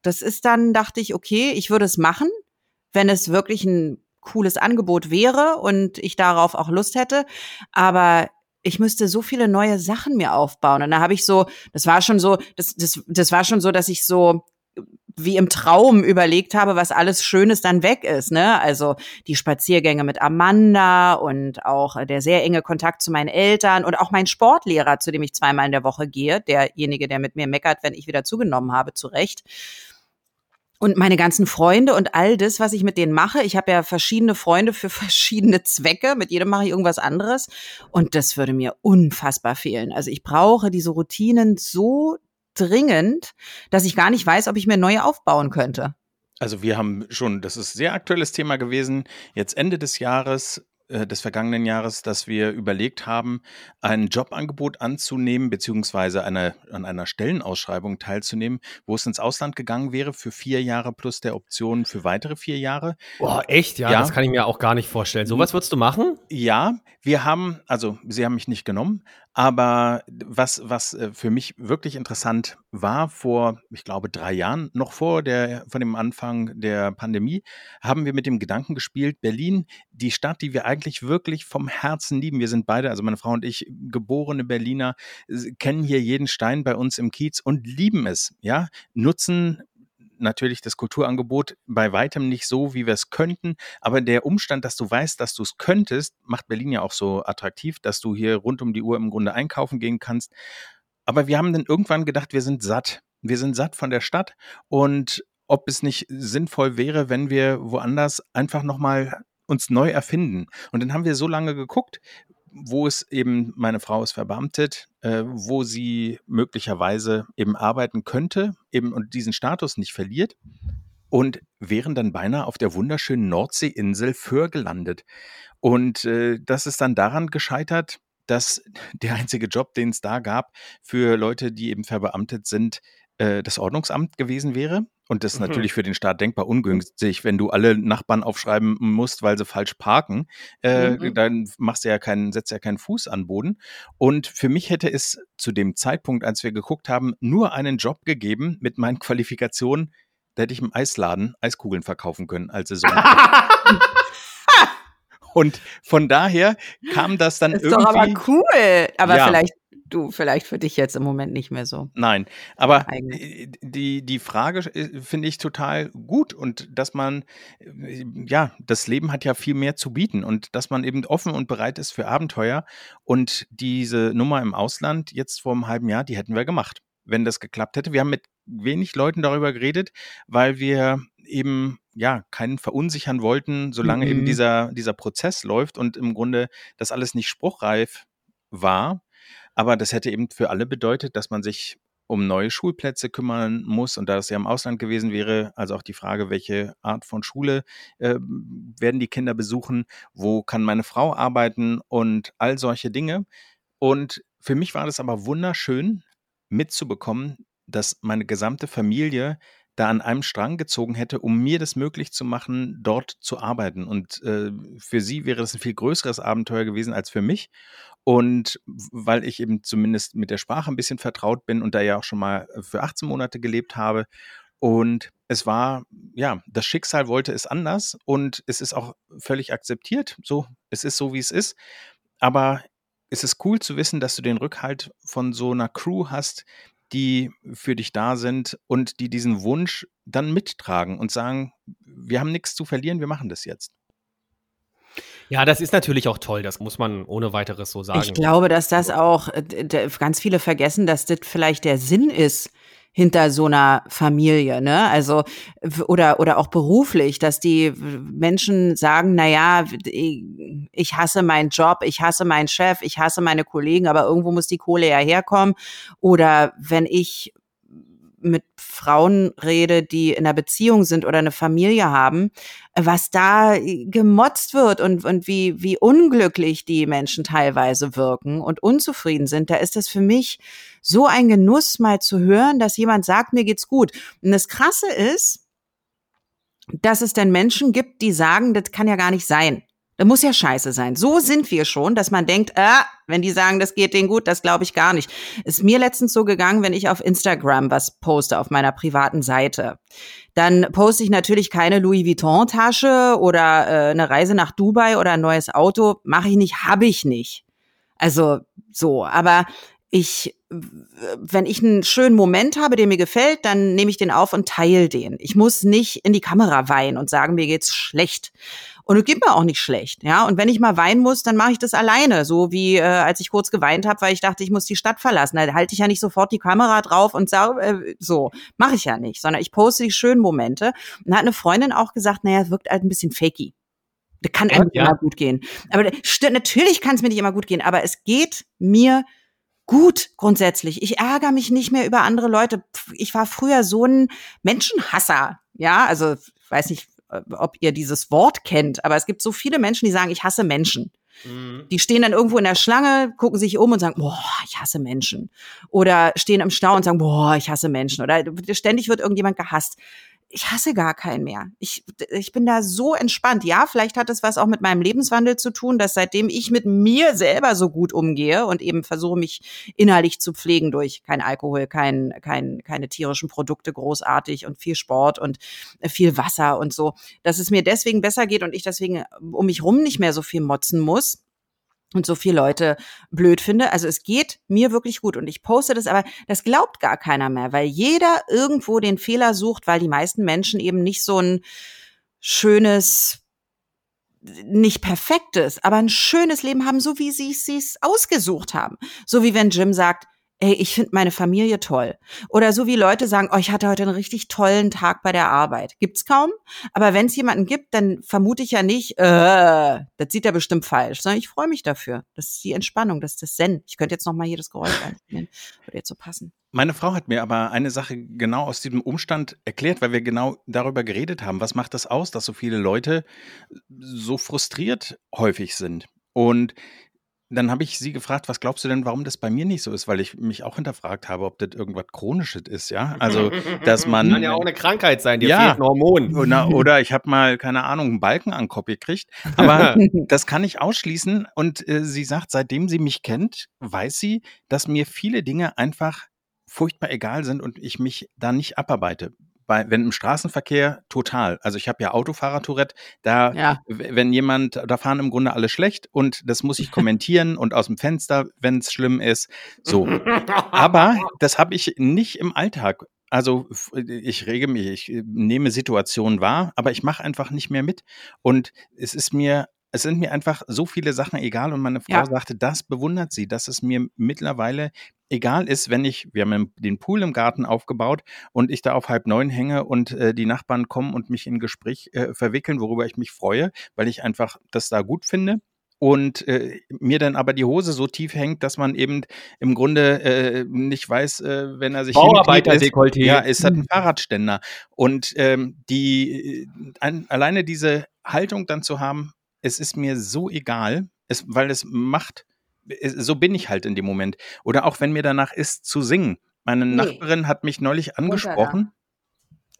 das ist dann, dachte ich, okay, ich würde es machen, wenn es wirklich ein cooles Angebot wäre und ich darauf auch Lust hätte. Aber ich müsste so viele neue Sachen mir aufbauen. Und da habe ich so, das war schon so, das, das, das war schon so, dass ich so wie im Traum überlegt habe, was alles Schönes dann weg ist, ne? Also die Spaziergänge mit Amanda und auch der sehr enge Kontakt zu meinen Eltern und auch mein Sportlehrer, zu dem ich zweimal in der Woche gehe, derjenige, der mit mir meckert, wenn ich wieder zugenommen habe, zu Recht. Und meine ganzen Freunde und all das, was ich mit denen mache. Ich habe ja verschiedene Freunde für verschiedene Zwecke. Mit jedem mache ich irgendwas anderes. Und das würde mir unfassbar fehlen. Also ich brauche diese Routinen so dringend, dass ich gar nicht weiß, ob ich mir neue aufbauen könnte. Also wir haben schon, das ist ein sehr aktuelles Thema gewesen, jetzt Ende des Jahres, äh, des vergangenen Jahres, dass wir überlegt haben, ein Jobangebot anzunehmen, beziehungsweise eine, an einer Stellenausschreibung teilzunehmen, wo es ins Ausland gegangen wäre für vier Jahre plus der Option für weitere vier Jahre. Boah, echt? Ja, Ja. das kann ich mir auch gar nicht vorstellen. Sowas würdest du machen? Ja, wir haben, also sie haben mich nicht genommen, aber was, was äh, für mich wirklich interessant war, vor, ich glaube, drei Jahren, noch vor der, von dem Anfang der Pandemie, haben wir mit dem Gedanken gespielt, Berlin, die Stadt, die wir eigentlich wirklich vom Herzen lieben. Wir sind beide, also meine Frau und ich, geborene Berliner, kennen hier jeden Stein bei uns im Kiez und lieben es, ja, nutzen natürlich das Kulturangebot bei weitem nicht so, wie wir es könnten. Aber der Umstand, dass du weißt, dass du es könntest, macht Berlin ja auch so attraktiv, dass du hier rund um die Uhr im Grunde einkaufen gehen kannst. Aber wir haben dann irgendwann gedacht, wir sind satt. Wir sind satt von der Stadt und ob es nicht sinnvoll wäre, wenn wir woanders einfach nochmal uns neu erfinden. Und dann haben wir so lange geguckt, wo es eben, meine Frau ist verbeamtet, äh, wo sie möglicherweise eben arbeiten könnte eben und diesen Status nicht verliert und wären dann beinahe auf der wunderschönen Nordseeinsel Föhr gelandet. Und äh, das ist dann daran gescheitert, dass der einzige Job, den es da gab für Leute, die eben verbeamtet sind, äh, das Ordnungsamt gewesen wäre. Und das ist Mhm. natürlich für den Staat denkbar ungünstig, wenn du alle Nachbarn aufschreiben musst, weil sie falsch parken. Äh, Mhm. Dann machst du ja keinen, setzt ja keinen Fuß an Boden. Und für mich hätte es zu dem Zeitpunkt, als wir geguckt haben, nur einen Job gegeben mit meinen Qualifikationen. Da hätte ich im Eisladen Eiskugeln verkaufen können als Saison. Und von daher kam das dann ist irgendwie. doch aber cool. Aber Ja. vielleicht, du, vielleicht für dich jetzt im Moment nicht mehr so. Nein, aber die, die Frage äh, finde ich total gut und dass man, äh, ja, das Leben hat ja viel mehr zu bieten und dass man eben offen und bereit ist für Abenteuer und diese Nummer im Ausland jetzt vor einem halben Jahr, die hätten wir gemacht, wenn das geklappt hätte. Wir haben mit wenig Leuten darüber geredet, weil wir eben ja keinen verunsichern wollten, solange eben Mhm. dieser, dieser Prozess läuft und im Grunde das alles nicht spruchreif war. Aber das hätte eben für alle bedeutet, dass man sich um neue Schulplätze kümmern muss. Und da es ja im Ausland gewesen wäre, also auch die Frage, welche Art von Schule äh, werden die Kinder besuchen, wo kann meine Frau arbeiten und all solche Dinge. Und für mich war das aber wunderschön mitzubekommen, dass meine gesamte Familie da an einem Strang gezogen hätte, um mir das möglich zu machen, dort zu arbeiten. Und äh, für sie wäre das ein viel größeres Abenteuer gewesen als für mich. Und weil ich eben zumindest mit der Sprache ein bisschen vertraut bin und da ja auch schon mal für 18 Monate gelebt habe. Und es war, ja, das Schicksal wollte es anders und es ist auch völlig akzeptiert. So, es ist so, wie es ist. aber es ist cool zu wissen, dass du den Rückhalt von so einer Crew hast, die für dich da sind und die diesen Wunsch dann mittragen und sagen, wir haben nichts zu verlieren, wir machen das jetzt. Ja, das ist natürlich auch toll, das muss man ohne weiteres so sagen. Ich glaube, dass das auch, äh, ganz viele vergessen, dass das vielleicht der Sinn ist hinter so einer Familie, ne? Also oder oder auch beruflich, dass die Menschen sagen, na ja, ich hasse meinen Job, ich hasse meinen Chef, ich hasse meine Kollegen, aber irgendwo muss die Kohle ja herkommen oder wenn ich mit Frauen rede, die in einer Beziehung sind oder eine Familie haben, was da gemotzt wird und, und wie, wie unglücklich die Menschen teilweise wirken und unzufrieden sind, da ist das für mich so ein Genuss, mal zu hören, dass jemand sagt, mir geht's gut. Und das Krasse ist, dass es denn Menschen gibt, die sagen, das kann ja gar nicht sein. Das muss ja scheiße sein. So sind wir schon, dass man denkt, äh, wenn die sagen, das geht denen gut, das glaube ich gar nicht. Ist mir letztens so gegangen, wenn ich auf Instagram was poste auf meiner privaten Seite. Dann poste ich natürlich keine Louis Vuitton Tasche oder äh, eine Reise nach Dubai oder ein neues Auto. Mache ich nicht, habe ich nicht. Also so, aber ich, wenn ich einen schönen Moment habe, der mir gefällt, dann nehme ich den auf und teile den. Ich muss nicht in die Kamera weinen und sagen, mir geht's schlecht. Und es geht mir auch nicht schlecht, ja. Und wenn ich mal weinen muss, dann mache ich das alleine, so wie äh, als ich kurz geweint habe, weil ich dachte, ich muss die Stadt verlassen. Da halte ich ja nicht sofort die Kamera drauf und sage, äh, so mache ich ja nicht, sondern ich poste die schönen Momente. Und hat eine Freundin auch gesagt, naja, es wirkt halt ein bisschen fakey. Das kann einem ja. immer gut gehen. Aber natürlich kann es mir nicht immer gut gehen, aber es geht mir gut grundsätzlich. Ich ärgere mich nicht mehr über andere Leute. Ich war früher so ein Menschenhasser. Ja, also weiß nicht, ob ihr dieses Wort kennt, aber es gibt so viele Menschen, die sagen, ich hasse Menschen. Mhm. Die stehen dann irgendwo in der Schlange, gucken sich um und sagen, boah, ich hasse Menschen. Oder stehen im Stau und sagen, boah, ich hasse Menschen. Oder ständig wird irgendjemand gehasst ich hasse gar keinen mehr. Ich, ich bin da so entspannt. Ja, vielleicht hat es was auch mit meinem Lebenswandel zu tun, dass seitdem ich mit mir selber so gut umgehe und eben versuche, mich innerlich zu pflegen durch kein Alkohol, kein, kein, keine tierischen Produkte großartig und viel Sport und viel Wasser und so, dass es mir deswegen besser geht und ich deswegen um mich rum nicht mehr so viel motzen muss und so viele Leute blöd finde. Also es geht mir wirklich gut und ich poste das, aber das glaubt gar keiner mehr, weil jeder irgendwo den Fehler sucht, weil die meisten Menschen eben nicht so ein schönes nicht perfektes, aber ein schönes Leben haben, so wie sie es ausgesucht haben. So wie wenn Jim sagt, ey, ich finde meine Familie toll. Oder so wie Leute sagen, oh, ich hatte heute einen richtig tollen Tag bei der Arbeit. Gibt's kaum. Aber wenn es jemanden gibt, dann vermute ich ja nicht, äh, das sieht er bestimmt falsch, sondern ich freue mich dafür. Das ist die Entspannung, das ist das Zen. Ich könnte jetzt noch mal hier Geräusch einspielen. Würde jetzt so passen. Meine Frau hat mir aber eine Sache genau aus diesem Umstand erklärt, weil wir genau darüber geredet haben. Was macht das aus, dass so viele Leute so frustriert häufig sind? Und dann habe ich sie gefragt, was glaubst du denn, warum das bei mir nicht so ist? Weil ich mich auch hinterfragt habe, ob das irgendwas Chronisches ist, ja? Also, dass man. Kann ja auch eine Krankheit sein, dir ja, fehlt ein Hormon. Oder, oder ich habe mal, keine Ahnung, einen Balken an Kopf gekriegt. Aber das kann ich ausschließen. Und äh, sie sagt, seitdem sie mich kennt, weiß sie, dass mir viele Dinge einfach furchtbar egal sind und ich mich da nicht abarbeite bei, wenn im Straßenverkehr total. Also ich habe ja Autofahrer-Tourette, da, ja. wenn jemand, da fahren im Grunde alle schlecht und das muss ich kommentieren und aus dem Fenster, wenn es schlimm ist. So. Aber das habe ich nicht im Alltag. Also ich rege mich, ich äh, nehme Situationen wahr, aber ich mache einfach nicht mehr mit. Und es ist mir es sind mir einfach so viele Sachen egal und meine Frau ja. sagte, das bewundert sie, dass es mir mittlerweile egal ist, wenn ich, wir haben den Pool im Garten aufgebaut und ich da auf halb neun hänge und äh, die Nachbarn kommen und mich in Gespräch äh, verwickeln, worüber ich mich freue, weil ich einfach das da gut finde und äh, mir dann aber die Hose so tief hängt, dass man eben im Grunde äh, nicht weiß, äh, wenn er sich Bauarbeiter ist, ja, ist das ein Fahrradständer? Und ähm, die äh, ein, alleine diese Haltung dann zu haben, es ist mir so egal, es, weil es macht so bin ich halt in dem Moment. Oder auch wenn mir danach ist zu singen. Meine nee. Nachbarin hat mich neulich angesprochen.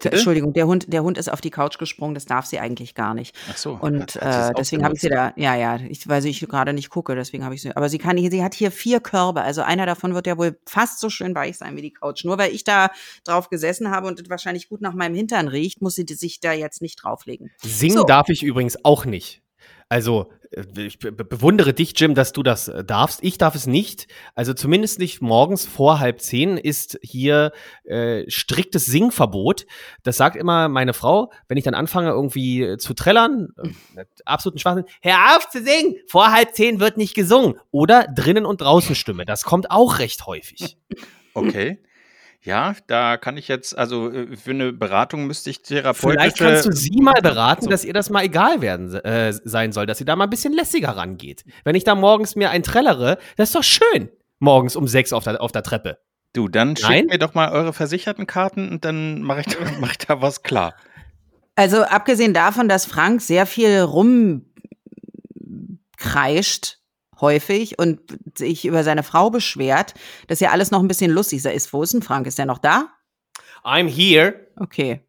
Bitte? Entschuldigung, der Hund, der Hund ist auf die Couch gesprungen, das darf sie eigentlich gar nicht. Ach so. Und äh, deswegen habe ich sie da, ja, ja, ich, weil ich gerade nicht gucke, deswegen habe ich sie. Aber sie kann, sie hat hier vier Körbe, also einer davon wird ja wohl fast so schön weich sein wie die Couch. Nur weil ich da drauf gesessen habe und es wahrscheinlich gut nach meinem Hintern riecht, muss sie sich da jetzt nicht drauflegen. Singen so. darf ich übrigens auch nicht. Also, äh, ich be bewundere dich, Jim, dass du das äh, darfst. Ich darf es nicht. Also zumindest nicht morgens vor halb zehn ist hier äh, striktes Singverbot. Das sagt immer meine Frau, wenn ich dann anfange irgendwie äh, zu trällern, äh, absoluten Schwachsinn, hör auf zu singen, vor halb zehn wird nicht gesungen. Oder drinnen und draußen Stimme. Das kommt auch recht häufig. Okay. Ja, da kann ich jetzt, also äh, für eine Beratung müsste ich therapeutische... Vielleicht kannst du sie mal beraten, dass ihr das mal egal werden äh, sein soll, dass sie da mal ein bisschen lässiger rangeht. Wenn ich da morgens mir ein trällere, das ist doch schön. Morgens um sechs auf der, auf der Treppe. Du, dann Nein? schickt mir doch mal eure versicherten Karten und dann mache ich, da- mach ich da was klar. Also abgesehen davon, dass Frank sehr viel rumkreischt, häufig, und sich über seine Frau beschwert, das ist ja alles noch ein bisschen lustig ist. Wo ist denn Frank? Ist der noch da? I'm here. Okay.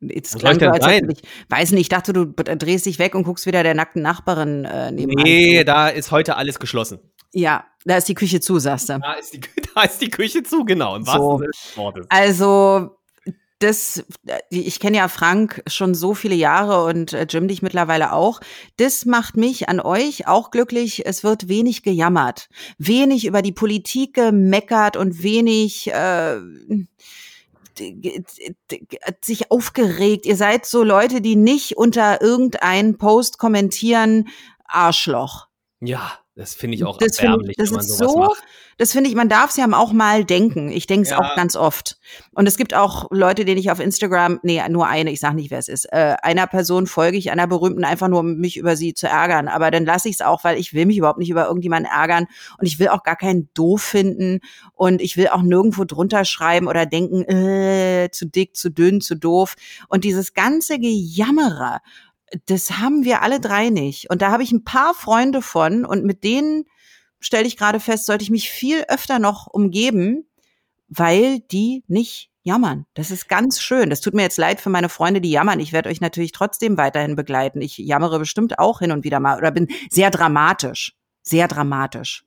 Jetzt klang so, als sein? ich, weiß nicht, ich dachte, du drehst dich weg und guckst wieder der nackten Nachbarin äh, nebenan. Nee, da ist heute alles geschlossen. Ja, da ist die Küche zu, sagst du. Da ist die, da ist die Küche zu, genau. Im So. wahrsten Sinne des Wortes. Also, das, ich kenne ja Frank schon so viele Jahre und äh, Jim dich mittlerweile auch. Das macht mich an euch auch glücklich. Es wird wenig gejammert, wenig über die Politik gemeckert und wenig äh, sich aufgeregt. Ihr seid so Leute, die nicht unter irgendeinen Post kommentieren, Arschloch. Ja, das finde ich auch Das erbärmlich, ich, das wenn man ist sowas so, macht. das finde ich, man darf es ja auch mal denken. Ich denke es Ja. auch ganz oft. Und es gibt auch Leute, denen ich auf Instagram, nee, nur eine, ich sage nicht, wer es ist, äh, einer Person folge ich, einer berühmten, einfach nur, um mich über sie zu ärgern. Aber dann lasse ich es auch, weil ich will mich überhaupt nicht über irgendjemanden ärgern und ich will auch gar keinen doof finden und ich will auch nirgendwo drunter schreiben oder denken, äh, zu dick, zu dünn, zu doof. Und dieses ganze Gejammerer, das haben wir alle drei nicht. Und da habe ich ein paar Freunde von und mit denen stelle ich gerade fest, sollte ich mich viel öfter noch umgeben, weil die nicht jammern. Das ist ganz schön. Das tut mir jetzt leid für meine Freunde, die jammern. Ich werde euch natürlich trotzdem weiterhin begleiten. Ich jammere bestimmt auch hin und wieder mal oder bin sehr dramatisch. Sehr dramatisch.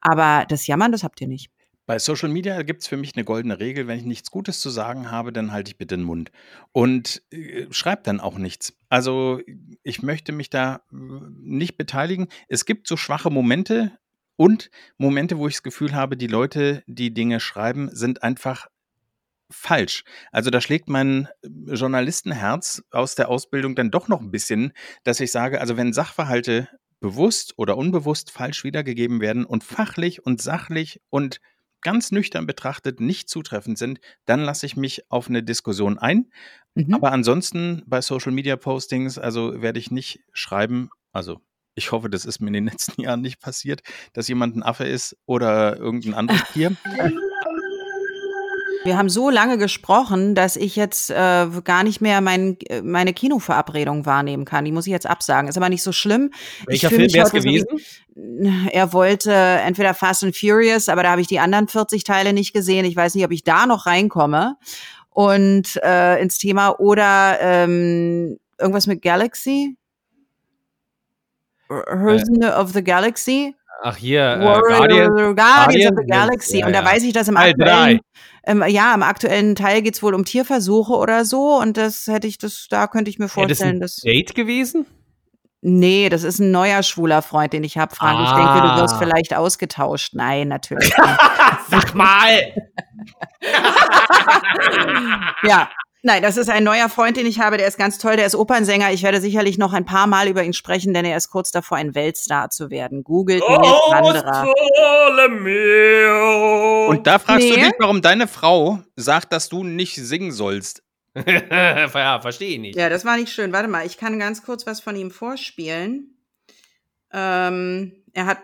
Aber das Jammern, das habt ihr nicht. Bei Social Media gibt es für mich eine goldene Regel, wenn ich nichts Gutes zu sagen habe, dann halte ich bitte den Mund. Und äh, schreib dann auch nichts. Also ich möchte mich da äh, nicht beteiligen. Es gibt so schwache Momente und Momente, wo ich das Gefühl habe, die Leute, die Dinge schreiben, sind einfach falsch. Also da schlägt mein äh, Journalistenherz aus der Ausbildung dann doch noch ein bisschen, dass ich sage, also wenn Sachverhalte bewusst oder unbewusst falsch wiedergegeben werden und fachlich und sachlich und ganz nüchtern betrachtet nicht zutreffend sind, dann lasse ich mich auf eine Diskussion ein. Mhm. Aber ansonsten bei Social Media Postings, also werde ich nicht schreiben, also ich hoffe, das ist mir in den letzten Jahren nicht passiert, dass jemand ein Affe ist oder irgendein anderes Tier. Wir haben so lange gesprochen, dass ich jetzt äh, gar nicht mehr mein, äh, meine Kinoverabredung wahrnehmen kann. Die muss ich jetzt absagen. Ist aber nicht so schlimm. Welcher Film wäre es so gewesen? Er wollte entweder Fast and Furious, aber da habe ich die anderen 40 Teile nicht gesehen. Ich weiß nicht, ob ich da noch reinkomme und äh, ins Thema oder ähm, irgendwas mit Galaxy. Horizon of the Galaxy. Ach hier, äh, Warrior- Guardian. Guardians of the Galaxy. Ja, und da weiß ich, dass im Teil aktuellen, im, ja, im aktuellen Teil geht's wohl um Tierversuche oder so. Und das hätte ich, das, da könnte ich mir Wäre das vorstellen, ein. Date gewesen? Nee, das ist ein neuer schwuler Freund, den ich habe, Frank. Ich denke, du wirst Ah. vielleicht ausgetauscht. Nein, natürlich. Sag mal! ja. Nein, das ist ein neuer Freund, den ich habe, der ist ganz toll, der ist Opernsänger. Ich werde sicherlich noch ein paar Mal über ihn sprechen, denn er ist kurz davor, ein Weltstar zu werden. Googelt Oh, Wanderer. Und da fragst du Nee. dich, warum deine Frau sagt, dass du nicht singen sollst. ja, verstehe ich nicht. Ja, das war nicht schön. Warte mal, ich kann ganz kurz was von ihm vorspielen. Ähm, er hat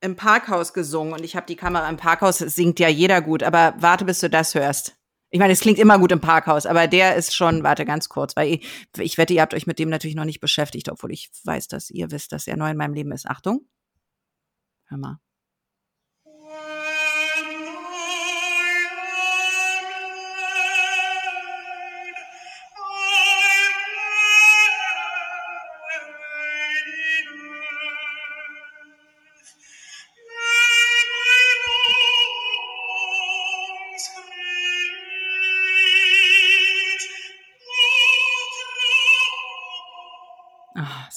im Parkhaus gesungen und ich habe die Kamera im Parkhaus, es singt ja jeder gut, aber warte, bis du das hörst. Ich meine, es klingt immer gut im Parkhaus, aber der ist schon, warte ganz kurz, weil ich, ich wette, ihr habt euch mit dem natürlich noch nicht beschäftigt, obwohl ich weiß, dass ihr wisst, dass er neu in meinem Leben ist. Achtung. Hör mal.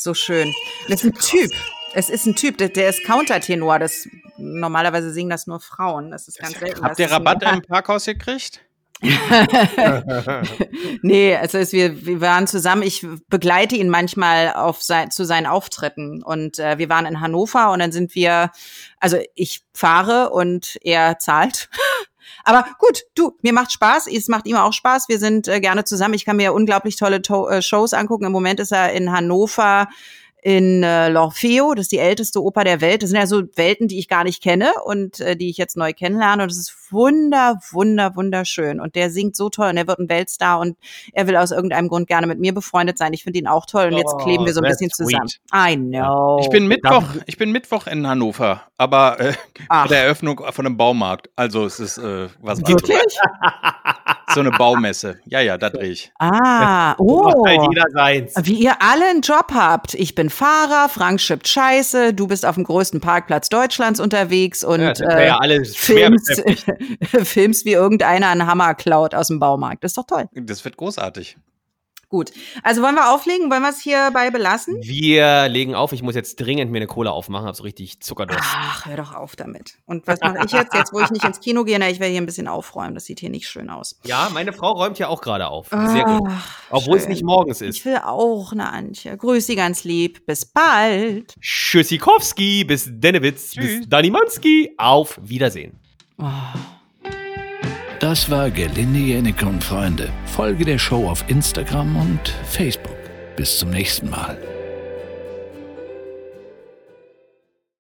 So schön. Das ist ein Typ. Es ist ein Typ, der, der ist Countertenor. Das, normalerweise singen das nur Frauen. Das ist ganz selten. Habt ihr Rabatt im Parkhaus gekriegt? nee, also es, wir, wir waren zusammen, ich begleite ihn manchmal auf sein, zu seinen Auftritten und äh, wir waren in Hannover und dann sind wir, also ich fahre und er zahlt. Aber gut, du, mir macht Spaß, es macht ihm auch Spaß, wir sind äh, gerne zusammen. Ich kann mir unglaublich tolle to äh, Shows angucken. Im Moment ist er in Hannover in äh, L'Orfeo, das ist die älteste Oper der Welt. Das sind ja so Welten, die ich gar nicht kenne und äh, die ich jetzt neu kennenlerne. Und es ist wunder, wunder, wunderschön. Und der singt so toll und er wird ein Weltstar und er will aus irgendeinem Grund gerne mit mir befreundet sein. Ich finde ihn auch toll und jetzt Oh, kleben wir so ein bisschen zusammen. sweet. I know. Ich bin Mittwoch, ich bin Mittwoch in Hannover, aber äh, bei der Eröffnung von einem Baumarkt. Also es ist äh, was Wirklich? so eine Baumesse. Ja, ja, da drehe ich. Ah, oh. halt jeder seins. Wie ihr alle einen Job habt. Ich bin Fahrer, Frank schippt Scheiße, du bist auf dem größten Parkplatz Deutschlands unterwegs und Ja, äh, ja alle schwer filmst. filmst, wie irgendeiner einen Hammer klaut aus dem Baumarkt. Das ist doch toll. Das wird großartig. Gut. Also wollen wir auflegen? Wollen wir es hierbei belassen? Wir legen auf. Ich muss jetzt dringend mir eine Cola aufmachen. Hab so richtig Zuckerdurst. Ach, hör doch auf damit. Und was mache ich jetzt? Jetzt, wo ich nicht ins Kino gehe, na, ich werde hier ein bisschen aufräumen. Das sieht hier nicht schön aus. Ja, meine Frau räumt ja auch gerade auf. Sehr gut. Ach, Obwohl es schön. nicht morgens Ich ist. will auch eine Antje. Grüß Sie ganz lieb. Bis bald. Tschüssikowski, bis Dennewitz, Tschüss. bis Danimanski. Auf Wiedersehen. Das war Gelinde Jenike und Freunde. Folge der Show auf Instagram und Facebook. Bis zum nächsten Mal.